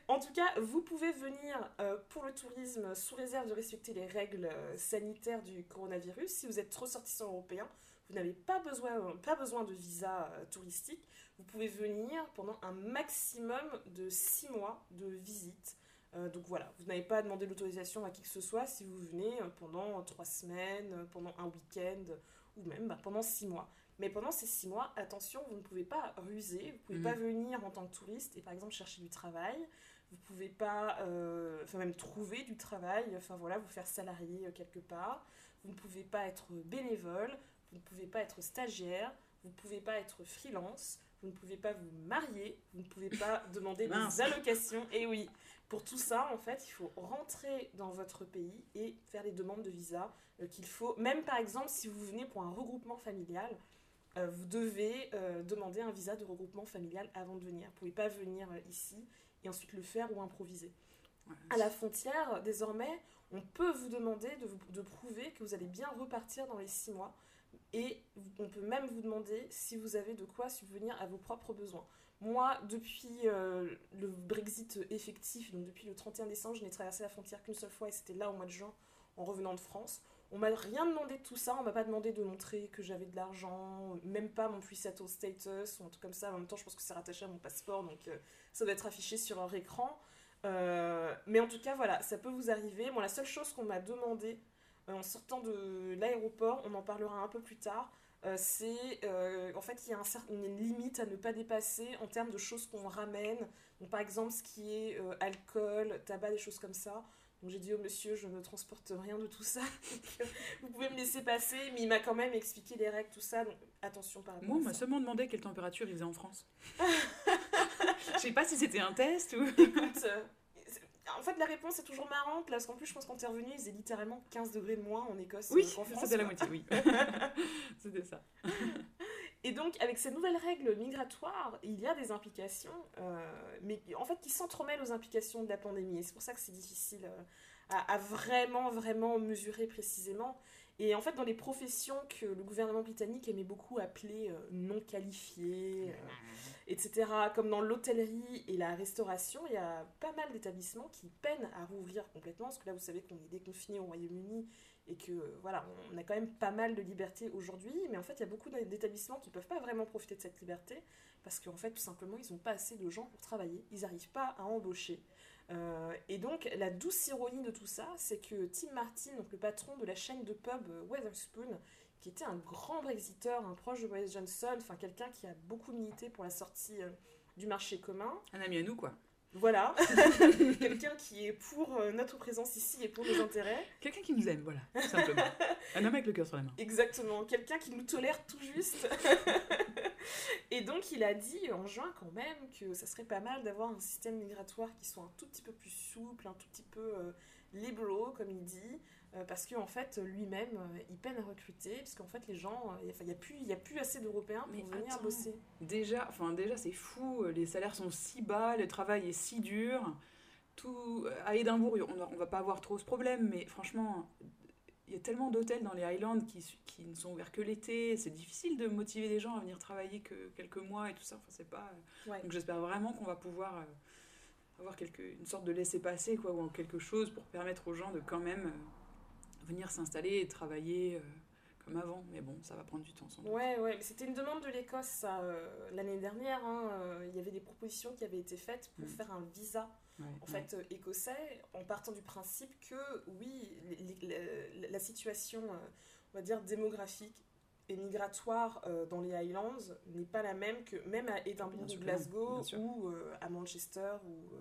A: En tout cas, vous pouvez venir euh, pour le tourisme sous réserve de respecter les règles euh, sanitaires du coronavirus. Si vous êtes ressortissant européen, vous n'avez pas besoin, euh, pas besoin de visa euh, touristique. Vous pouvez venir pendant un maximum de 6 mois de visite. Euh, donc voilà, vous n'avez pas à demander l'autorisation à qui que ce soit si vous venez euh, pendant 3 semaines, euh, pendant un week-end ou même bah, pendant 6 mois. Mais pendant ces 6 mois, attention, vous ne pouvez pas ruser, vous ne pouvez pas venir en tant que touriste et par exemple chercher du travail. Vous pouvez pas, euh, enfin même trouver du travail, enfin voilà, vous faire salarié quelque part, vous ne pouvez pas être bénévole, vous ne pouvez pas être stagiaire, vous ne pouvez pas être freelance, vous ne pouvez pas vous marier, vous ne pouvez pas demander des allocations, et oui, pour tout ça, en fait, il faut rentrer dans votre pays et faire les demandes de visa euh, qu'il faut, même par exemple si vous venez pour un regroupement familial, euh, vous devez euh, demander un visa de regroupement familial avant de venir. Vous ne pouvez pas venir ici et ensuite le faire ou improviser.
B: Ouais.
A: À la frontière, désormais, on peut vous demander de, vous- de prouver que vous allez bien repartir dans les six mois. Et on peut même vous demander si vous avez de quoi subvenir à vos propres besoins. Moi, depuis euh, le Brexit effectif, donc depuis le 31 décembre, je n'ai traversé la frontière qu'une seule fois et c'était là au mois de juin, en revenant de France. On m'a rien demandé de tout ça, on m'a pas demandé de montrer que j'avais de l'argent, même pas mon pre-settle status ou un truc comme ça. En même temps, je pense que c'est rattaché à mon passeport, donc euh, ça doit être affiché sur leur écran. Euh, mais en tout cas, voilà, ça peut vous arriver. Bon, la seule chose qu'on m'a demandé en sortant de l'aéroport, on en parlera un peu plus tard, euh, c'est euh, en fait il y a un une limite à ne pas dépasser en termes de choses qu'on ramène. Donc, par exemple, ce qui est euh, alcool, tabac, des choses comme ça. Donc j'ai dit au monsieur, je ne transporte rien de tout ça. Vous pouvez me laisser passer, mais il m'a quand même expliqué les règles, tout ça. Donc attention par rapport
B: Moi, on m'a seulement demandé quelle température il faisait en France. Je sais pas si c'était un test ou.
A: Écoute, euh, en fait, la réponse est toujours marrante, parce qu'en plus, je pense quand t'es revenu, il faisait littéralement 15 degrés de moins en Écosse
B: Oui,
A: euh,
B: c'était la moitié, oui. c'était ça.
A: Et donc, avec ces nouvelles règles migratoires, il y a des implications, euh, mais en fait, qui s'entremêlent aux implications de la pandémie. Et c'est pour ça que c'est difficile euh, à, à vraiment, vraiment mesurer précisément. Et en fait, dans les professions que le gouvernement britannique aimait beaucoup appeler euh, non qualifiées, euh, etc., comme dans l'hôtellerie et la restauration, il y a pas mal d'établissements qui peinent à rouvrir complètement, parce que là, vous savez qu'on est déconfiné au Royaume-Uni et que euh, voilà, on a quand même pas mal de liberté aujourd'hui, mais en fait, il y a beaucoup d'établissements qui peuvent pas vraiment profiter de cette liberté parce qu'en fait, tout simplement, ils n'ont pas assez de gens pour travailler, ils n'arrivent pas à embaucher. Euh, et donc, la douce ironie de tout ça, c'est que Tim Martin, donc le patron de la chaîne de pub euh, Wetherspoon, qui était un grand Brexiteur, un proche de Boris Johnson, enfin quelqu'un qui a beaucoup milité pour la sortie euh, du marché commun,
B: Un ami à nous, quoi.
A: Voilà, quelqu'un qui est pour euh, notre présence ici et pour nos intérêts.
B: Quelqu'un qui nous aime, voilà, tout simplement. Un homme avec le cœur sur la main.
A: Exactement, quelqu'un qui nous tolère tout juste. et donc il a dit en juin quand même que ça serait pas mal d'avoir un système migratoire qui soit un tout petit peu plus souple, un tout petit peu euh, liberal comme il dit, parce qu'en fait lui-même euh, il peine à recruter, parce qu'en fait les gens, euh, il n'y a, plus- y a plus assez d'Européens pour
B: Mais
A: venir
B: attends.
A: bosser.
B: Déjà, enfin déjà c'est fou, les salaires sont si bas, le travail est si dur. Tout à Édimbourg, on, on va pas avoir trop ce problème, mais franchement, il y a tellement d'hôtels dans les Highlands qui, qui ne sont ouverts que l'été. C'est difficile de motiver les gens à venir travailler que quelques mois et tout ça. Enfin, c'est pas.
A: Ouais.
B: Donc j'espère vraiment qu'on va pouvoir euh, avoir quelque, une sorte de laisser-passer quoi, ou quelque chose pour permettre aux gens de quand même euh, venir s'installer et travailler euh, comme avant. Mais bon, ça va prendre du temps sans doute.
A: Ouais, c'était une demande de l'Écosse ça, euh, l'année dernière. hein, euh, il y avait des propositions qui avaient été faites pour
B: Mm.
A: faire un visa
B: Ouais,
A: en
B: ouais.
A: fait euh, écossais en partant du principe que oui les- les- la, la situation on va dire démographique et migratoire dans les Highlands n'est pas la même que même à
B: sûr
A: ou Glasgow ou à Manchester ou,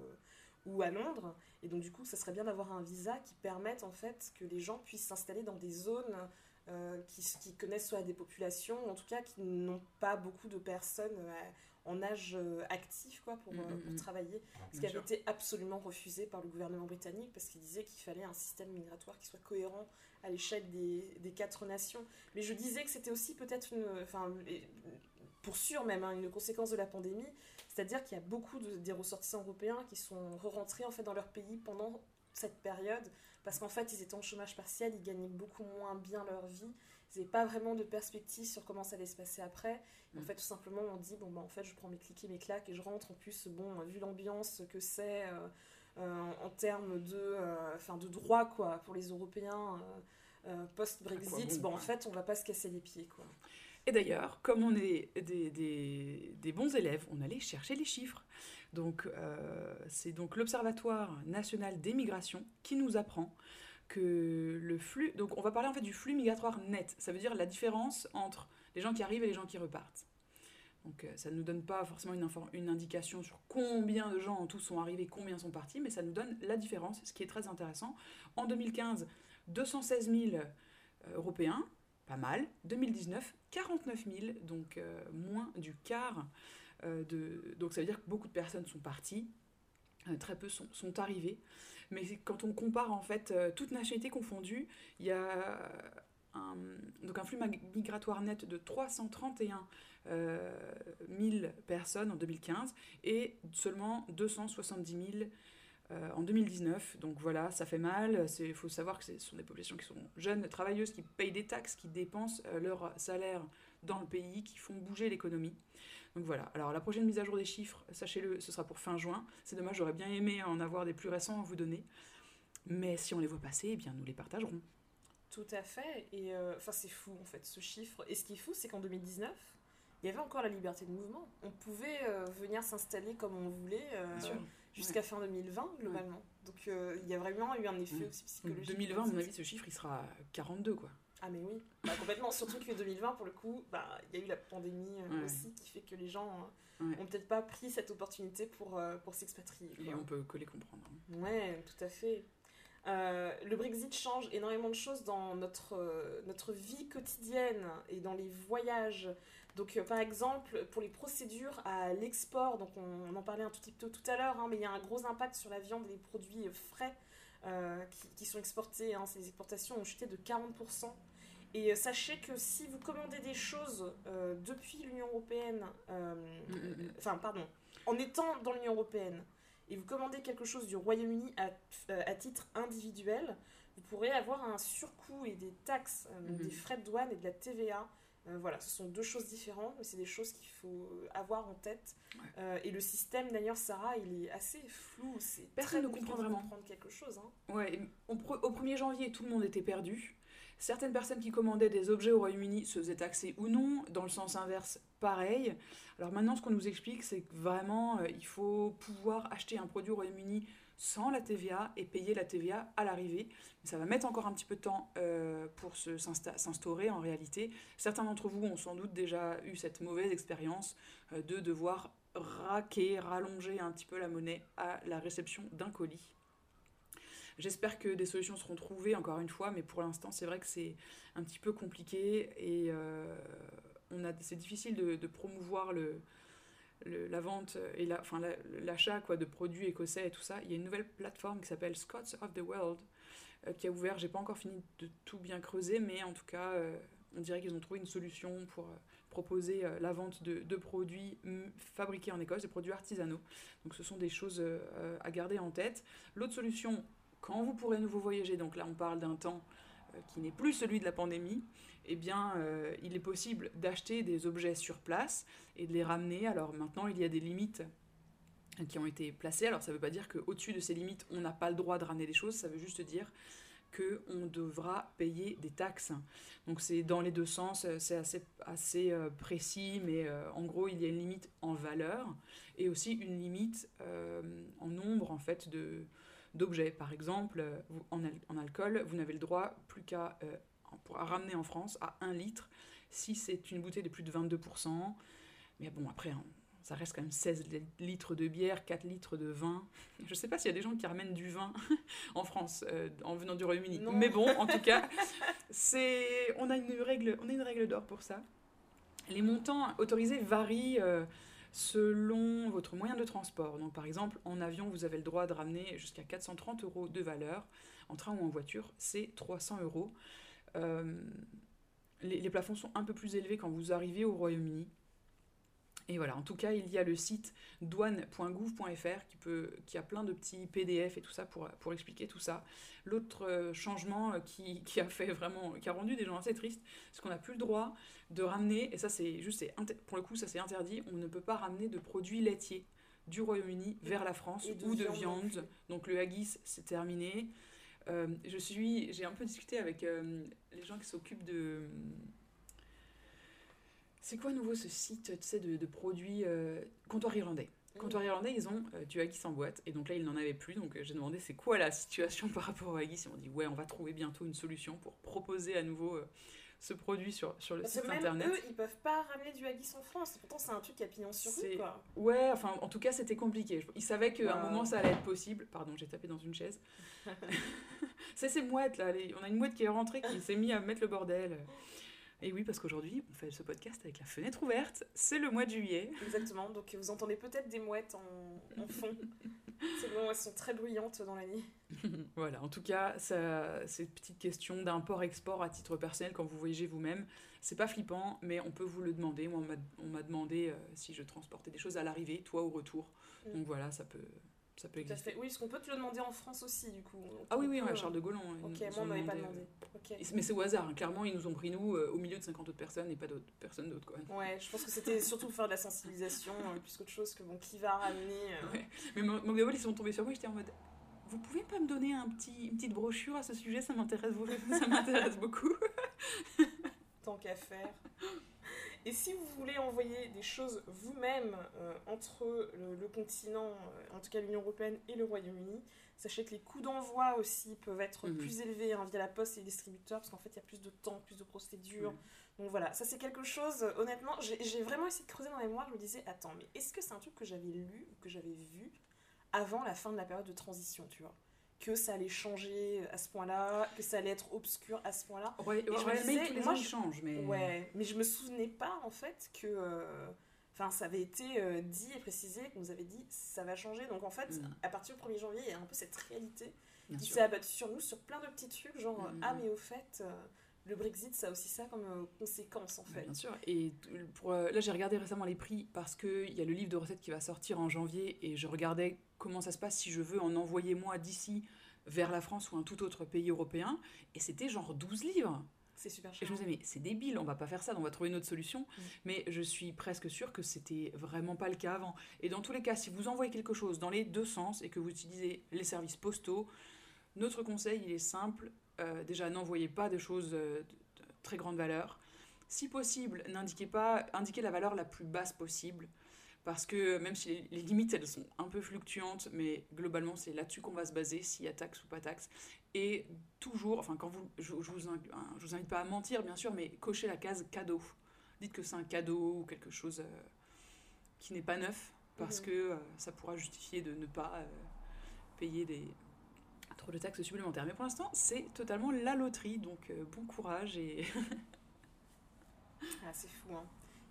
A: ou à Londres et donc du coup ça serait bien d'avoir un visa qui permette en fait que les gens puissent s'installer dans des zones euh, qui, qui connaissent soit des populations ou en tout cas qui n'ont pas beaucoup de personnes euh, en âge euh, actif quoi, pour,
B: Mm, mm,
A: pour
B: mm.
A: travailler, ce qui avait été absolument refusé par le gouvernement britannique parce qu'il disait qu'il fallait un système migratoire qui soit cohérent à l'échelle des, des quatre nations. Mais je disais que c'était aussi peut-être une, enfin, et- pour sûr même, hein, une conséquence de la pandémie, c'est-à-dire qu'il y a beaucoup de- des ressortissants européens qui sont re-rentrés en fait dans leur pays pendant cette période parce qu'en fait ils étaient en chômage partiel, ils gagnaient beaucoup moins bien leur vie, ils n'avaient pas vraiment de perspective sur comment ça allait se passer après. En
B: Mm.
A: fait, tout simplement, on dit bon bah en fait je prends mes clics et mes claques et je rentre. En plus, bon vu l'ambiance que c'est euh, euh, en termes de, euh, enfin de droit quoi pour les Européens. post-Brexit,
B: bon,
A: bon, en fait, on va pas se casser les pieds, quoi.
B: Et d'ailleurs, comme on est des, bons élèves, on allait chercher les chiffres. Donc, euh, c'est donc l'Observatoire national des migrations qui nous apprend que le flux. Donc, on va parler en fait du flux migratoire net. Ça veut dire la différence entre les gens qui arrivent et les gens qui repartent. Donc, euh, ça ne nous donne pas forcément une, une indication sur combien de gens en tout sont arrivés, combien sont partis, mais ça nous donne la différence, ce qui est très intéressant. En 2015, 216 000 euh, Européens, pas mal. 2019, 49 000, donc euh, moins du quart. euh, de... Donc ça veut dire que beaucoup de personnes sont parties. euh, Très peu sont, arrivés. Mais quand on compare en fait toutes nationalités confondues, il y a un, donc un flux migratoire net de 331 euh, 000 personnes en 2015 et seulement 270 000 euh, en 2019. Donc voilà, ça fait mal. Il faut savoir que ce sont des populations qui sont jeunes, travailleuses, qui payent des taxes, qui dépensent euh, leur salaire dans le pays, qui font bouger l'économie. Donc voilà. Alors la prochaine mise à jour des chiffres, sachez-le, ce sera pour fin juin. C'est dommage, j'aurais bien aimé en avoir des plus récents à vous donner. Mais si on les voit passer, eh bien nous les partagerons.
A: Tout à fait. Et euh, enfin, c'est fou en fait ce chiffre. Et ce qui est fou, c'est qu'en 2019, il y avait encore la liberté de mouvement. On pouvait venir s'installer comme on voulait
B: Bien sûr.
A: Jusqu'à fin 2020 globalement. Donc euh, il y a vraiment eu un effet
B: Ouais.
A: aussi psychologique.
B: 2020, à mon avis, ce chiffre, il sera 42, quoi.
A: Ah mais oui, Bah, complètement. Surtout que 2020, pour le coup, bah, il y a eu la pandémie euh,
B: Ouais.
A: aussi qui fait que les gens euh,
B: Ouais.
A: ont peut-être pas pris cette opportunité pour, euh, pour s'expatrier.
B: Et on peut que les comprendre. hein.
A: Ouais, tout à fait. Euh, le Brexit change énormément de choses dans notre, euh, notre vie quotidienne et dans les voyages. Donc, euh, par exemple, pour les procédures à l'export, donc on, on en parlait un tout petit peu tout à l'heure, hein, mais il y a un gros impact sur la viande et les produits frais euh, qui, qui sont exportés. Hein, ces exportations ont chuté de 40%. Et euh, sachez que si vous commandez des choses euh, depuis l'Union Européenne, euh,
B: Mm, mm, mm.
A: enfin, pardon, en étant dans l'Union Européenne, et vous commandez quelque chose du Royaume-Uni à, euh, à titre individuel, vous pourrez avoir un surcoût et des taxes, euh, des frais de douane et de la TVA. Euh, voilà, ce sont deux choses différentes, mais c'est des choses qu'il faut avoir en tête.
B: Ouais.
A: Euh, et le système, d'ailleurs, Sarah, il est assez flou. C'est
B: Personne ne comprend vraiment.
A: comprendre quelque chose. Hein.
B: Ouais, au, pre- au 1er janvier, tout le monde était perdu. Certaines personnes qui commandaient des objets au Royaume-Uni se faisaient taxer ou non. Dans le sens inverse, pareil. Alors maintenant, ce qu'on nous explique, c'est que vraiment, euh, il faut pouvoir acheter un produit au Royaume-Uni sans la TVA et payer la TVA à l'arrivée. Ça va mettre encore un petit peu de temps euh, pour s'instaurer en réalité. Certains d'entre vous ont sans doute déjà eu cette mauvaise expérience euh, de devoir raquer, rallonger un petit peu la monnaie à la réception d'un colis. J'espère que des solutions seront trouvées, encore une fois, mais pour l'instant, c'est vrai que c'est un petit peu compliqué et euh, c'est difficile de promouvoir le, le- la vente et la, enfin, la- l'achat quoi, de produits écossais et tout ça. Il y a une nouvelle plateforme qui s'appelle Scots of the World euh, qui a ouvert. J'ai pas encore fini de tout bien creuser, mais en tout cas, euh, on dirait qu'ils ont trouvé une solution pour euh, proposer la vente de, de produits fabriqués en Écosse, des produits artisanaux. Donc ce sont des choses à garder en tête. L'autre solution, quand vous pourrez nouveau voyager, donc là on parle d'un temps qui n'est plus celui de la pandémie, eh bien euh, il est possible d'acheter des objets sur place et de les ramener. Alors maintenant il y a des limites qui ont été placées. Alors ça ne veut pas dire qu'au-dessus de ces limites on n'a pas le droit de ramener des choses, ça veut juste dire qu'on devra payer des taxes. Donc c'est dans les deux sens, euh, c'est assez, assez euh, précis, mais euh, en gros il y a une limite en valeur et aussi une limite euh, en nombre en fait de d'objets. Par exemple, euh, vous- en, al- en alcool, vous n'avez le droit plus qu'à euh, ramener en France à 1 litre si c'est une bouteille de plus de 22%. Mais bon, après, hein, ça reste quand même 16 li- litres de bière, 4 litres de vin. Je sais pas s'il y a des gens qui ramènent du vin en France euh, en venant du Royaume-Uni. Mais bon, en tout cas, c'est on a une règle, on a une règle d'or pour ça. Les montants autorisés varient euh, selon votre moyen de transport. Donc par exemple, en avion, vous avez le droit de ramener jusqu'à 430 euros de valeur. En train ou en voiture, c'est 300 euros. Euh, les, les plafonds sont un peu plus élevés quand vous arrivez au Royaume-Uni. Et voilà, en tout cas, il y a le site douane.gouv.fr qui, peut, qui a plein de petits PDF et tout ça pour, pour expliquer tout ça. L'autre euh, changement euh, qui, qui, a fait vraiment, qui a rendu des gens assez tristes, c'est qu'on n'a plus le droit de ramener, et ça c'est juste, pour le coup ça c'est interdit, on ne peut pas ramener de produits laitiers du Royaume-Uni vers la France
A: de
B: ou de
A: viande.
B: viande. Donc le haggis, c'est terminé. Euh, je suis, j'ai un peu discuté avec euh, les gens qui s'occupent de. C'est quoi à nouveau ce site, tu sais, de, de produits euh, comptoir irlandais? Comptoir irlandais, ils ont euh, du haggis en boîte, et donc là, ils n'en avaient plus. Donc euh, j'ai demandé c'est quoi la situation par rapport au haggis. Ils m'ont dit ouais, on va trouver bientôt une solution pour proposer à nouveau euh, ce produit sur, sur le
A: Parce
B: site
A: même
B: internet.
A: eux, ils peuvent pas ramener du haggis en France. Pourtant, c'est un truc qui a pignon sur rue, quoi.
B: Ouais, enfin, en tout cas, c'était compliqué. Ils savaient qu'à un moment, ça allait être possible. Pardon, j'ai tapé dans une chaise. c'est ces mouettes, là. les- On a une mouette qui est rentrée, qui s'est mise à mettre le bordel. Et oui, parce qu'aujourd'hui, on fait ce podcast avec la fenêtre ouverte. C'est le mois de juillet.
A: Exactement. Donc, vous entendez peut-être des mouettes en, en fond. c'est bon, elles sont très bruyantes dans la nuit.
B: voilà, en tout cas, ça, ces petites questions d'import-export à titre personnel quand vous voyagez vous-même, c'est pas flippant, mais on peut vous le demander. Moi, on m'a- on m'a demandé euh, si je transportais des choses à l'arrivée, toi au retour.
A: Mm.
B: Donc voilà, ça peut, ça peut exister.
A: fait. Oui, parce qu'on peut te le demander en France aussi, du coup.
B: Ah oui, oui, ouais,
A: euh,
B: Charles de Gaulle. on-
A: Ok, moi, on m'avait pas
B: demandé, Mais c'est au hasard, hein. clairement, ils nous ont pris nous euh, au milieu de 50 autres personnes et pas d'autres personnes d'autres. Quoi.
A: Ouais, je pense que c'était surtout pour faire de la sensibilisation, euh, plus qu'autre chose que bon, qui va ramener. euh,
B: Ouais. Mais mon ils sont tombés sur moi, j'étais en mode Vous pouvez pas me donner un petit, une petite brochure à ce sujet? Ça m'intéresse beaucoup. ça m'intéresse beaucoup.
A: tant qu'à faire. Et si vous voulez envoyer des choses vous-même euh, entre le, le continent, euh, en tout cas l'Union Européenne et le Royaume-Uni, sachez que les coûts d'envoi aussi peuvent être
B: Mhm.
A: plus élevés hein, via la poste et les distributeurs, parce qu'en fait il y a plus de temps, plus de procédures. Donc voilà, ça c'est quelque chose, euh, honnêtement, j'ai j'ai vraiment essayé de creuser dans la mémoire, je me disais, attends, mais est-ce que c'est un truc que j'avais lu ou que j'avais vu avant la fin de la période de transition, tu vois? Que ça allait changer à ce point-là, que ça allait être obscur à ce point-là.
B: Ouais,
A: je me
B: ouais, le mail,
A: disais,
B: tous les
A: moi,
B: ans,
A: je-
B: change. Mais...
A: Ouais, mais je me souvenais pas en fait que. euh, Enfin, ça avait été euh, dit et précisé, qu'on nous avait dit ça va changer. Donc en fait,
B: Mm.
A: à partir du 1er janvier, il y a un peu cette réalité
B: Bien
A: qui s'est abattue sur nous sur plein de petits trucs, genre
B: Mm, mm,
A: ah, mais au fait, euh, le Brexit, ça a aussi ça comme conséquence en fait.
B: bien sûr. Et pour, là, j'ai regardé récemment les prix parce qu'il y a le livre de recettes qui va sortir en janvier et je regardais comment ça se passe si je veux en envoyer moi d'ici vers la France ou un tout autre pays européen. Et c'était genre 12 livres.
A: C'est super
B: Et
A: cher.
B: je me disais, mais c'est débile, on va pas faire ça, on va trouver une autre solution.
A: Mm.
B: Mais je suis presque sûre que c'était vraiment pas le cas avant. Et dans tous les cas, si vous envoyez quelque chose dans les deux sens et que vous utilisez les services postaux, notre conseil, il est simple. Euh, déjà, n'envoyez pas de choses euh, de, de très grande valeur. Si possible, n'indiquez pas, indiquez la valeur la plus basse possible. Parce que même si les, les limites, elles sont un peu fluctuantes, mais globalement, c'est là-dessus qu'on va se baser, s'il y a taxe ou pas taxe. Et toujours, enfin, quand vous, je, je vous, hein, je vous invite pas à mentir, bien sûr, mais cochez la case cadeau. Dites que c'est un cadeau ou quelque chose euh, qui n'est pas neuf, parce
A: Mhm.
B: que euh, ça pourra justifier de ne pas euh, payer des trop de taxes supplémentaires. Mais pour l'instant, c'est totalement la loterie, donc euh, bon courage et
A: Ah, c'est fou, hein.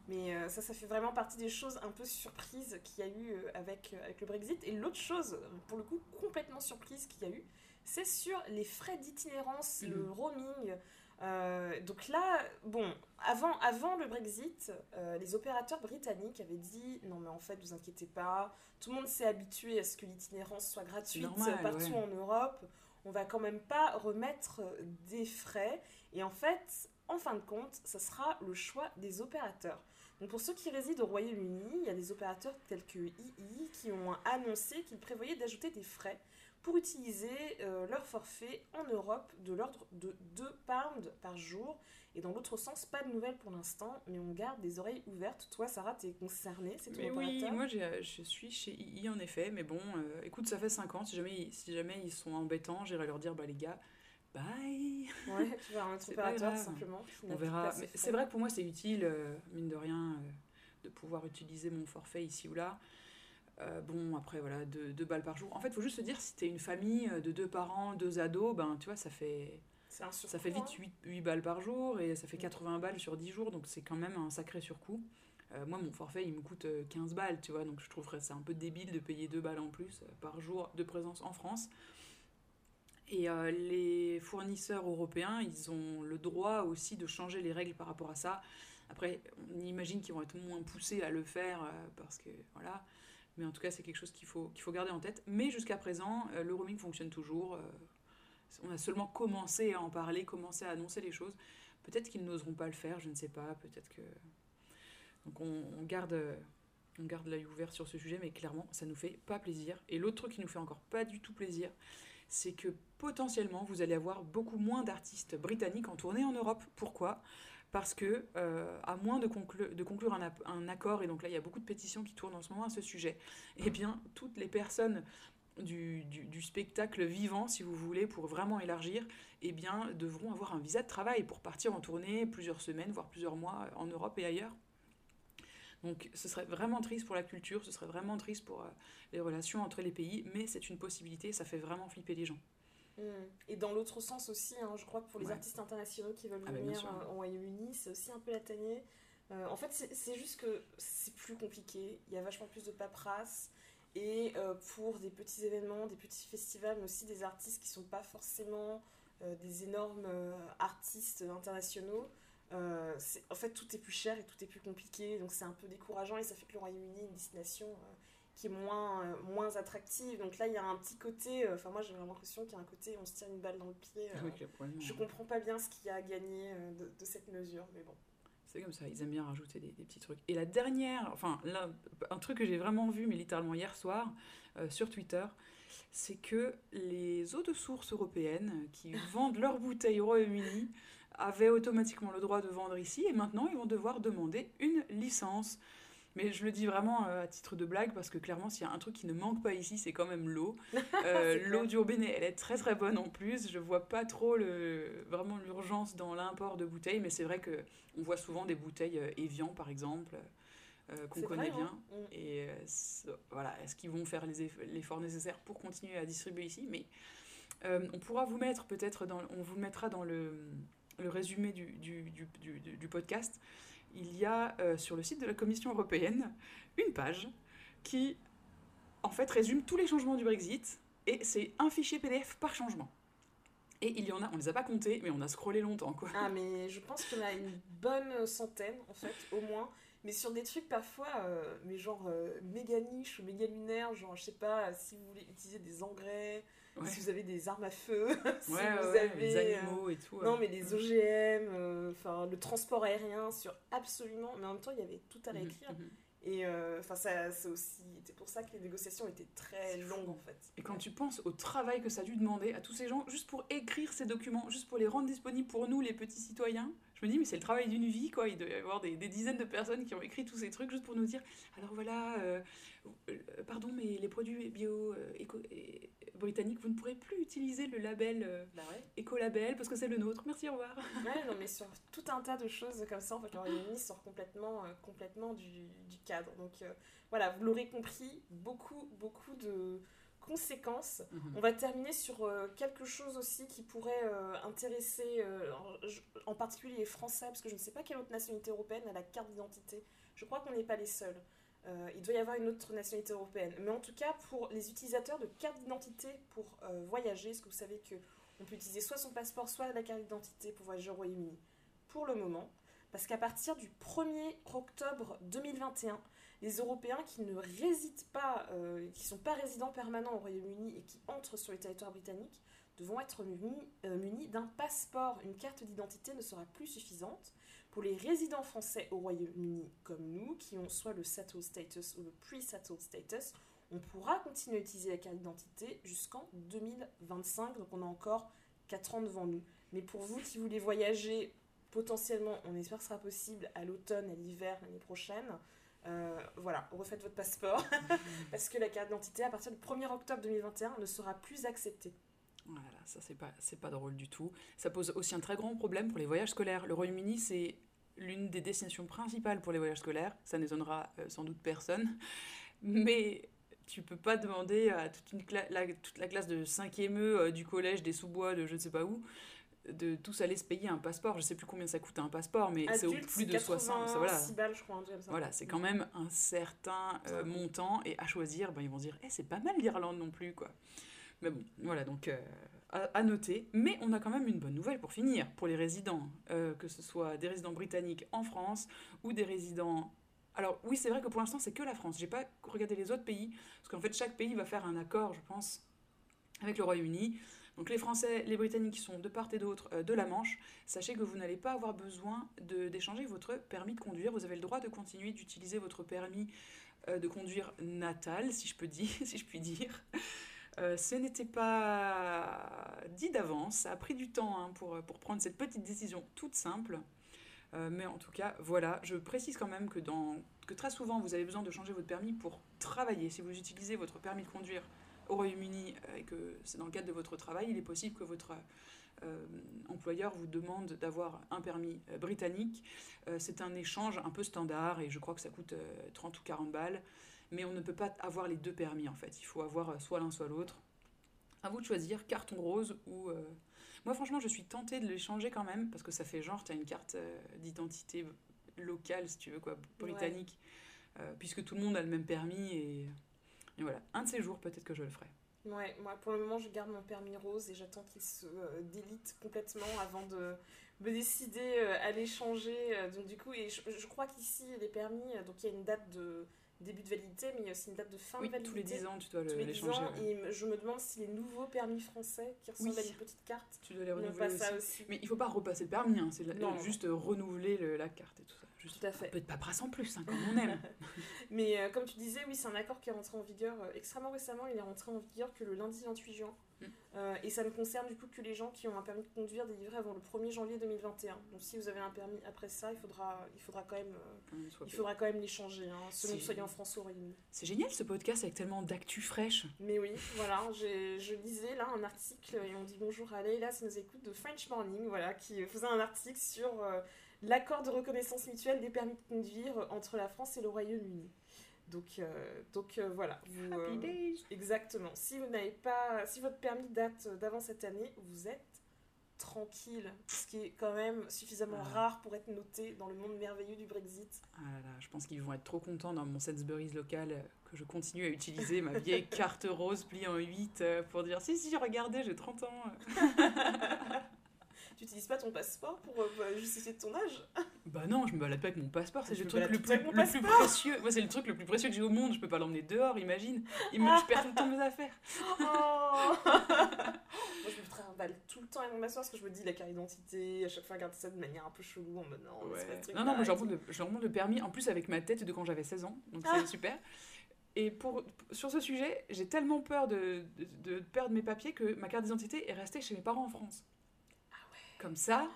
A: Mais euh, ça, ça fait vraiment partie des choses un peu surprises qu'il y a eu euh, avec, euh, avec le Brexit. Et l'autre chose, pour le coup, complètement surprise qu'il y a eu, c'est sur les frais d'itinérance, le
B: Mhm.
A: roaming. Euh, donc là, bon, avant, avant le Brexit, euh, les opérateurs britanniques avaient dit non mais en fait vous inquiétez pas, tout le monde s'est habitué à ce que l'itinérance soit gratuite
B: normal,
A: partout
B: ouais.
A: en Europe, on va quand même pas remettre des frais. Et en fait, en fin de compte, ça sera le choix des opérateurs. Donc pour ceux qui résident au Royaume-Uni, il y a des opérateurs tels que II qui ont annoncé qu'ils prévoyaient d'ajouter des frais pour utiliser euh, leur forfait en Europe de l'ordre de 2 pounds par jour. Et dans l'autre sens, pas de nouvelles pour l'instant, mais on garde des oreilles ouvertes. Toi, Sarah, t'es concernée, c'est ton
B: Mais oui, moi je suis chez II en effet, mais bon, euh, écoute, ça fait 5 ans, si jamais, si jamais ils sont embêtants, j'irai leur dire, bah les gars, bye
A: Ouais, tu vas un
B: C'est
A: opérateur simplement.
B: On verra. C'est vrai que pour moi c'est utile, euh, mine de rien, euh, de pouvoir utiliser mon forfait ici ou là. Euh, bon, après voilà, 2 deux, balles par jour. En fait, il faut juste se dire, si t'es une famille de deux parents, deux ados, ben tu vois, ça fait,
A: C'est un
B: ça
A: surcoût,
B: fait vite
A: hein.
B: 8, balles par jour et ça fait 80 balles sur 10 jours, donc c'est quand même un sacré surcoût. Euh, moi, mon forfait, il me coûte euh, 15 balles, tu vois, donc je trouverais ça un peu débile de payer 2 balles en plus par jour de présence en France. Et euh, les fournisseurs européens, ils ont le droit aussi de changer les règles par rapport à ça. Après, on imagine qu'ils vont être moins poussés à le faire euh, parce que voilà. Mais en tout cas, c'est quelque chose qu'il faut, faut garder en tête. Mais jusqu'à présent, euh, le roaming fonctionne toujours. on a seulement commencé à en parler, commencé à annoncer les choses. Peut-être qu'ils n'oseront pas le faire, je ne sais pas. Peut-être que. Donc on, garde. On garde l'œil ouvert sur ce sujet, mais clairement, ça nous fait pas plaisir. Et l'autre truc qui nous fait encore pas du tout plaisir, c'est que potentiellement, vous allez avoir beaucoup moins d'artistes britanniques en tournée en Europe. Pourquoi? Parce que, euh, à moins de, conclu- de conclure un, accord, et donc là, il y a beaucoup de pétitions qui tournent en ce moment à ce sujet, eh bien, toutes les personnes du, du- du spectacle vivant, si vous voulez, pour vraiment élargir, eh bien, devront avoir un visa de travail pour partir en tournée plusieurs semaines, voire plusieurs mois en Europe et ailleurs. Donc ce serait vraiment triste pour la culture, ce serait vraiment triste pour euh, les relations entre les pays, mais c'est une possibilité, ça fait vraiment flipper les gens.
A: Mm. Et dans l'autre sens aussi, hein, je crois que pour les
B: Ouais.
A: artistes internationaux qui veulent
B: Ah bah,
A: venir au Royaume-Uni, c'est aussi un peu la tannée. Euh, en fait, c'est juste que c'est plus compliqué. Il y a vachement plus de paperasse. Et euh, pour des petits événements, des petits festivals, mais aussi des artistes qui sont pas forcément des énormes artistes internationaux, euh, en fait, tout est plus cher et tout est plus compliqué. Donc, c'est un peu décourageant et ça fait que le Royaume-Uni est une destination euh, qui est moins, euh, moins attractive. Donc là, il y a un petit côté. Enfin, moi, j'ai vraiment l'impression qu'il y a un côté on se tire une balle dans le pied. je comprends pas bien ce qu'il y a à gagner de, de cette mesure, mais bon.
B: C'est comme ça, ils aiment bien rajouter des, des petits trucs. Et la dernière, enfin, là, un truc que j'ai vraiment vu, mais littéralement hier soir, euh, sur Twitter, c'est que les eaux de source européennes qui vendent leurs bouteilles au Royaume-Uni avaient automatiquement le droit de vendre ici, et maintenant ils vont devoir demander une licence. Mais je le dis vraiment euh, à titre de blague, parce que clairement, s'il y a un truc qui ne manque pas ici, c'est quand même l'eau. Euh, l'eau du robinet, elle est très très bonne en plus. Je vois pas trop le, vraiment l'urgence dans l'import de bouteilles, mais c'est vrai que on voit souvent des bouteilles euh, Evian par exemple, euh, qu'on connaît
A: vrai,
B: bien.
A: hein. Mm.
B: Et euh, c'est- voilà, est-ce qu'ils vont faire l'effort nécessaire pour continuer à distribuer ici? Mais on pourra vous mettre peut-être, dans, on vous mettra dans le, le résumé du, du, du, du- podcast. Il y a euh, sur le site de la Commission européenne une page qui en fait résume tous les changements du Brexit et c'est un fichier PDF par changement. Et il y en a, on les a pas comptés, mais on a scrollé longtemps quoi.
A: Ah, mais je pense en a une bonne centaine, en fait, au moins. Mais sur des trucs parfois, euh, mais genre euh, méga niche ou méga lunaire, genre, je sais pas, si vous voulez utiliser des engrais,
B: Ouais.
A: si vous avez des armes à feu, si
B: Ouais,
A: vous
B: ouais,
A: avez.
B: les
A: euh,
B: animaux et tout.
A: Non, mais les OGM, euh, enfin le transport aérien, sur absolument. Mais en même temps, il y avait tout à
B: Mhm,
A: réécrire.
B: mhm.
A: Et euh, enfin, ça, c'est aussi. C'est pour ça que les négociations étaient très longues, en fait.
B: Et quand tu penses au travail que ça a dû demander à tous ces gens, juste pour écrire ces documents, juste pour les rendre disponibles pour nous, les petits citoyens, je me dis, mais c'est le travail d'une vie, quoi. Il doit y avoir des, des dizaines de personnes qui ont écrit tous ces trucs juste pour nous dire, alors voilà, euh, euh, pardon, mais les produits bio euh, éco- britanniques, vous ne pourrez plus utiliser le label
A: Bah ouais.
B: écolabel parce que c'est le nôtre. Merci, au revoir.
A: Ouais, non, mais sur tout un tas de choses comme ça, en fait, le Royaume-Uni sort complètement, complètement du, du cadre. Donc voilà, vous l'aurez compris, beaucoup, beaucoup de conséquences. On va terminer sur euh, quelque chose aussi qui pourrait euh, intéresser euh, en, particulier les Français, parce que je ne sais pas quelle autre nationalité européenne a la carte d'identité. Je crois qu'on n'est pas les seuls. Il doit y avoir une autre nationalité européenne. Mais en tout cas, pour les utilisateurs de carte d'identité pour voyager, est-ce que vous savez que on peut utiliser soit son passeport, soit la carte d'identité pour voyager au Royaume-Uni? Pour le moment, parce qu'à partir du 1er octobre 2021, les Européens qui ne résident pas, euh, qui ne sont pas résidents permanents au Royaume-Uni et qui entrent sur le territoire britannique devront être munis, euh, munis d'un passeport. Une carte d'identité ne sera plus suffisante. Pour les résidents français au Royaume-Uni comme nous, qui ont soit le settled status ou le pre-settled status, on pourra continuer à utiliser la carte d'identité jusqu'en 2025, donc on a encore 4 ans devant nous. Mais pour vous qui voulez voyager, potentiellement, on espère que ce sera possible à l'automne, à l'hiver, l'année prochaine, euh, voilà, refaites votre passeport, parce que la carte d'identité, à partir du 1er octobre 2021, ne sera plus acceptée.
B: Voilà, ça c'est pas, c'est pas drôle du tout. Ça pose aussi un très grand problème pour les voyages scolaires. Le Royaume-Uni, c'est l'une des destinations principales pour les voyages scolaires. Ça n'étonnera euh, sans doute personne. Mais tu peux pas demander à toute, la classe de 5e E euh, du collège des sous-bois de je ne sais pas où de tous aller se payer un passeport. Je sais plus combien ça coûte un passeport, mais c'est au plus de 60. ça, Voilà,
A: 86 balles, je crois, ça.
B: voilà c'est quand même un certain euh, montant. Et à choisir, ben, ils vont dire, Eh, c'est pas mal l'Irlande non plus. quoi. Mais bon, voilà, donc euh, à, à noter. Mais on a quand même une bonne nouvelle pour finir, pour les résidents, euh, que ce soit des résidents britanniques en France ou des résidents... Alors oui, c'est vrai que pour l'instant, c'est que la France. J'ai pas regardé les autres pays, parce qu'en fait, chaque pays va faire un accord, je pense, avec le Royaume-Uni. Donc les Français, les Britanniques qui sont de part et d'autre euh, de la Manche, sachez que vous n'allez pas avoir besoin d'échanger votre permis de conduire. Vous avez le droit de continuer d'utiliser votre permis euh, de conduire natal, si je, peux dire, puis dire. Euh, ce n'était pas dit d'avance, ça a pris du temps hein, pour, prendre cette petite décision toute simple. Mais en tout cas, voilà, je précise quand même que très souvent vous avez besoin de changer votre permis pour travailler. Si vous utilisez votre permis de conduire au Royaume-Uni euh, et que c'est dans le cadre de votre travail, il est possible que votre euh, employeur vous demande d'avoir un permis euh, britannique. Euh, c'est un échange un peu standard et je crois que ça coûte euh, 30 ou 40 balles. Mais on ne peut pas avoir les deux permis en fait. Il faut avoir soit l'un soit l'autre. À vous de choisir carton rose ou. Moi franchement, je suis tentée de les changer quand même parce que ça fait genre, tu as une carte d'identité locale, si tu veux, quoi, britannique, puisque tout le monde a le même permis et. Et voilà, un de ces jours, peut-être que je le ferai.
A: Ouais, moi pour le moment je garde mon permis rose et j'attends qu'il se euh, délite complètement avant de me décider euh, à l'échanger. Euh, donc du coup, et je, je crois qu'ici les permis, euh, donc il y a une date de début de validité, mais il y a aussi une date de fin
B: Oui,
A: de validité.
B: tous les 10 ans, tu dois le-
A: Tous les 10
B: l'échanger. ouais.
A: et je me demande si les nouveaux permis français qui ressemblent
B: Oui.
A: à une petite carte
B: Tu dois les renouveler
A: pas
B: aussi.
A: ça aussi.
B: Mais il faut pas repasser le permis, hein, c'est juste renouveler le- la carte et tout ça. Juste
A: Tout à fait.
B: Un peu de paperasse en plus, hein, comme on aime.
A: Mais euh, comme tu disais, oui, c'est un accord qui est rentré en vigueur euh, extrêmement récemment. Il est rentré en vigueur que le lundi 28 juin.
B: Mm.
A: Euh, et ça ne concerne du coup que les gens qui ont un permis de conduire délivré avant le 1er janvier 2021. Donc si vous avez un permis après ça, il faudra, il faudra quand même, il faudra quand même les changer, hein, selon que
B: Si.
A: vous soyez en France ou au Royaume-Uni.
B: C'est génial ce podcast avec tellement d'actu fraîche.
A: Mais oui, voilà, je lisais là un article et on dit bonjour à Leïla, ça nous écoute de French Morning, voilà, qui faisait un article sur l'accord de reconnaissance mutuelle des permis de conduire entre la France et le Royaume-Uni. Donc, euh, donc euh, voilà. Vous, euh, Exactement. Si vous n'avez pas, si votre permis date d'avant cette année, vous êtes tranquille, ce qui est quand même suffisamment
B: Ah.
A: rare pour être noté dans le monde merveilleux du Brexit.
B: Ah là là, je pense qu'ils vont être trop contents dans mon Sainsbury's local euh, que je continue à utiliser ma vieille carte rose pliée en 8 euh, pour dire si, si, regardez, j'ai 30 ans.
A: Tu n'utilises pas ton passeport pour euh, justifier de ton âge
B: Bah non, je me balade pas avec mon passeport, c'est le truc le plus, le plus précieux. Moi, c'est le truc le plus précieux que j'ai au monde, je peux pas l'emmener dehors, imagine. Il me, je perds tout le temps mes affaires.
A: Oh Moi, je me trimballe tout le temps avec mon passeport parce que je me dis la carte d'identité, à chaque fois, regarde ça de manière un peu chelou en mode non, c'est pas ce truc-là
B: Non, non, moi je
A: et
B: remonte, le, je remonte le permis en plus avec ma tête de quand j'avais 16 ans, donc
A: Ah.
B: c'est super. Et pour, sur ce sujet, j'ai tellement peur de, de, de perdre mes papiers que ma carte d'identité est restée chez mes parents en France.
A: Ah.
B: Comme ça,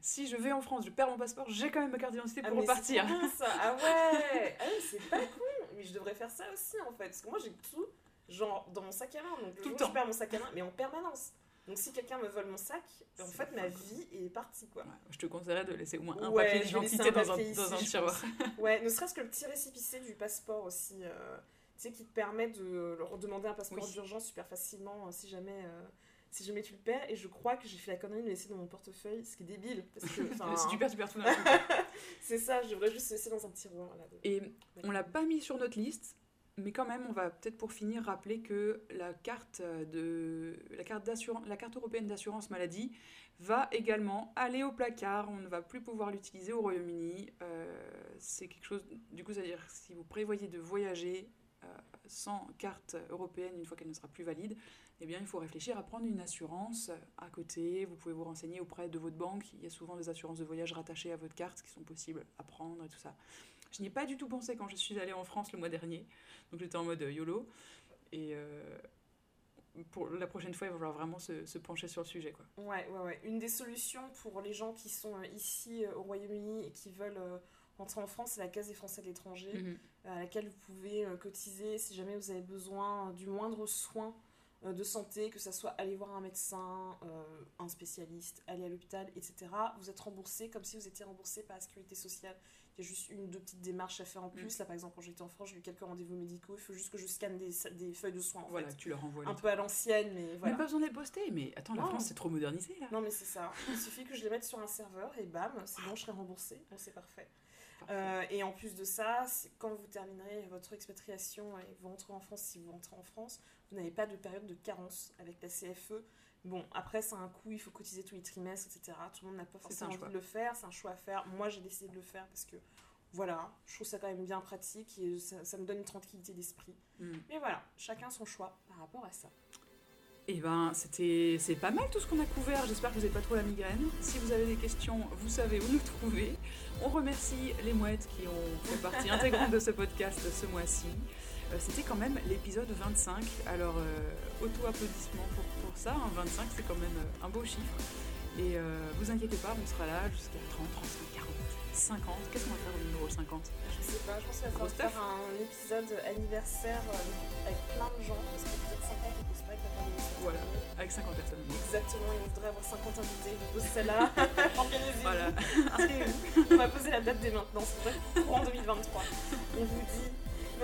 B: si je vais en France, je perds mon passeport, j'ai quand même ma carte d'identité
A: Ah,
B: pour
A: mais
B: repartir.
A: ça. Ah ouais, ah ouais c'est pas con. Mais je devrais faire ça aussi en fait. Parce que moi j'ai tout, genre dans mon sac à main. Donc
B: Tout le temps.
A: je perds mon sac à main, mais en permanence. Donc si quelqu'un me vole mon sac, en fait ma vie est partie quoi.
B: Ouais, je te conseillerais de laisser au moins un
A: Ouais,
B: papier d'identité dans un, dans un tiroir.
A: Ouais, ne serait-ce que le petit récépissé du passeport aussi. euh, tu sais, qui te permet de leur redemander un passeport
B: Oui.
A: d'urgence super facilement euh, si jamais. euh, si jamais tu le perds, et je crois que j'ai fait la connerie de le laisser dans mon portefeuille, ce qui est débile. Parce que,
B: si tu perds, tu perds tout d'un coup.
A: c'est ça, je devrais juste le laisser dans un tiroir. Là, de-
B: Et on l'a pas mis sur notre liste, mais quand même, on va peut-être pour finir rappeler que la carte de la carte la carte européenne d'assurance maladie va également aller au placard. On ne va plus pouvoir l'utiliser au Royaume-Uni. Euh, c'est quelque chose. Du coup, c'est-à-dire si vous prévoyez de voyager euh, sans carte européenne une fois qu'elle ne sera plus valide, eh bien, il faut réfléchir à prendre une assurance à côté. Vous pouvez vous renseigner auprès de votre banque. Il y a souvent des assurances de voyage rattachées à votre carte qui sont possibles à prendre et tout ça. Je n'y ai pas du tout pensé quand je suis allée en France le mois dernier. Donc j'étais en mode euh, YOLO. Et euh, pour la prochaine fois, il va falloir vraiment se, se pencher sur le sujet. Quoi.
A: Ouais, ouais, ouais. Une des solutions pour les gens qui sont euh, ici au Royaume-Uni et qui veulent euh, rentrer en France, c'est la Caisse des Français de l'étranger,
B: Mhm.
A: à laquelle vous pouvez euh, cotiser si jamais vous avez besoin du moindre soin de santé, que ça soit aller voir un médecin, euh, un spécialiste, aller à l'hôpital, etc., vous êtes remboursé comme si vous étiez remboursé par la sécurité sociale. Il y a juste une ou deux petites démarches à faire en plus. Là, par exemple, quand j'étais en France, j'ai eu quelques rendez-vous médicaux. Il faut juste que je scanne des, des feuilles de soins. En
B: Voilà,
A: fait.
B: tu leur envoies
A: Un peu à l'ancienne, mais
B: Mais
A: voilà.
B: pas besoin de les poster, mais attends, la
A: Non.
B: France c'est trop modernisé là.
A: Non, mais c'est ça. Il suffit que je les mette sur un serveur et bam, c'est bon, je serai remboursé. Bon, c'est parfait. Euh, et en plus de ça, quand vous terminerez votre expatriation et vous rentrez en France, si vous rentrez en France, vous n'avez pas de période de carence avec la CFE. Bon, après, c'est un coût, il faut cotiser tous les trimestres, etc. Tout le monde n'a pas forcément envie
B: choix.
A: de le faire, c'est un choix à faire. Moi, j'ai décidé de le faire parce que, voilà, je trouve ça quand même bien pratique et ça, ça me donne une tranquillité d'esprit.
B: Mm.
A: Mais voilà, chacun son choix par rapport à ça.
B: Et ben, c'était, c'est pas mal tout ce qu'on a couvert. J'espère que vous n'avez pas trop la migraine. Si vous avez des questions, vous savez où nous trouver. On remercie les mouettes qui ont fait partie intégrante de ce podcast ce mois-ci. Euh, c'était quand même l'épisode 25. Alors, euh, auto-applaudissements pour, pour ça. hein. 25, c'est quand même euh, un beau chiffre. Et vous inquiétez pas, on sera là jusqu'à 30, 35, 40, 50. Qu'est-ce qu'on va faire au numéro 50
A: Je sais pas, je pense qu'il va faire un épisode anniversaire avec plein de gens, parce que peut-être 50, on se pas avec la pandémie.
B: Voilà. Avec 50 personnes.
A: Exactement, et on voudrait avoir 50 invités, donc pour celle-là, organisez-vous,
B: Voilà.
A: inscrivez-vous. On va poser la date dès maintenant, c'est vrai, courant 2023. On vous dit.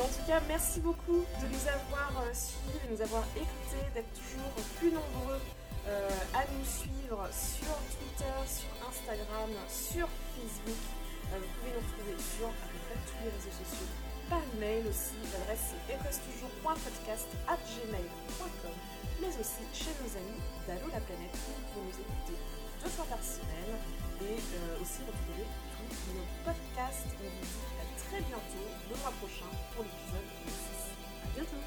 A: En tout cas, merci beaucoup de nous avoir euh, suivis, de nous avoir écoutés, d'être toujours plus nombreux euh, à nous suivre sur Twitter, sur Instagram, sur Facebook. Euh, vous pouvez nous retrouver sur tous les réseaux sociaux. Par email aussi, l'adresse c'est ecostoujours.podcast.gmail.com mais aussi chez nos amis d'Allo la planète où vous pouvez nous écouter deux fois par semaine et aussi retrouver tous nos podcasts. On vous très bientôt, le mois prochain, pour l'épisode 6.
B: A bientôt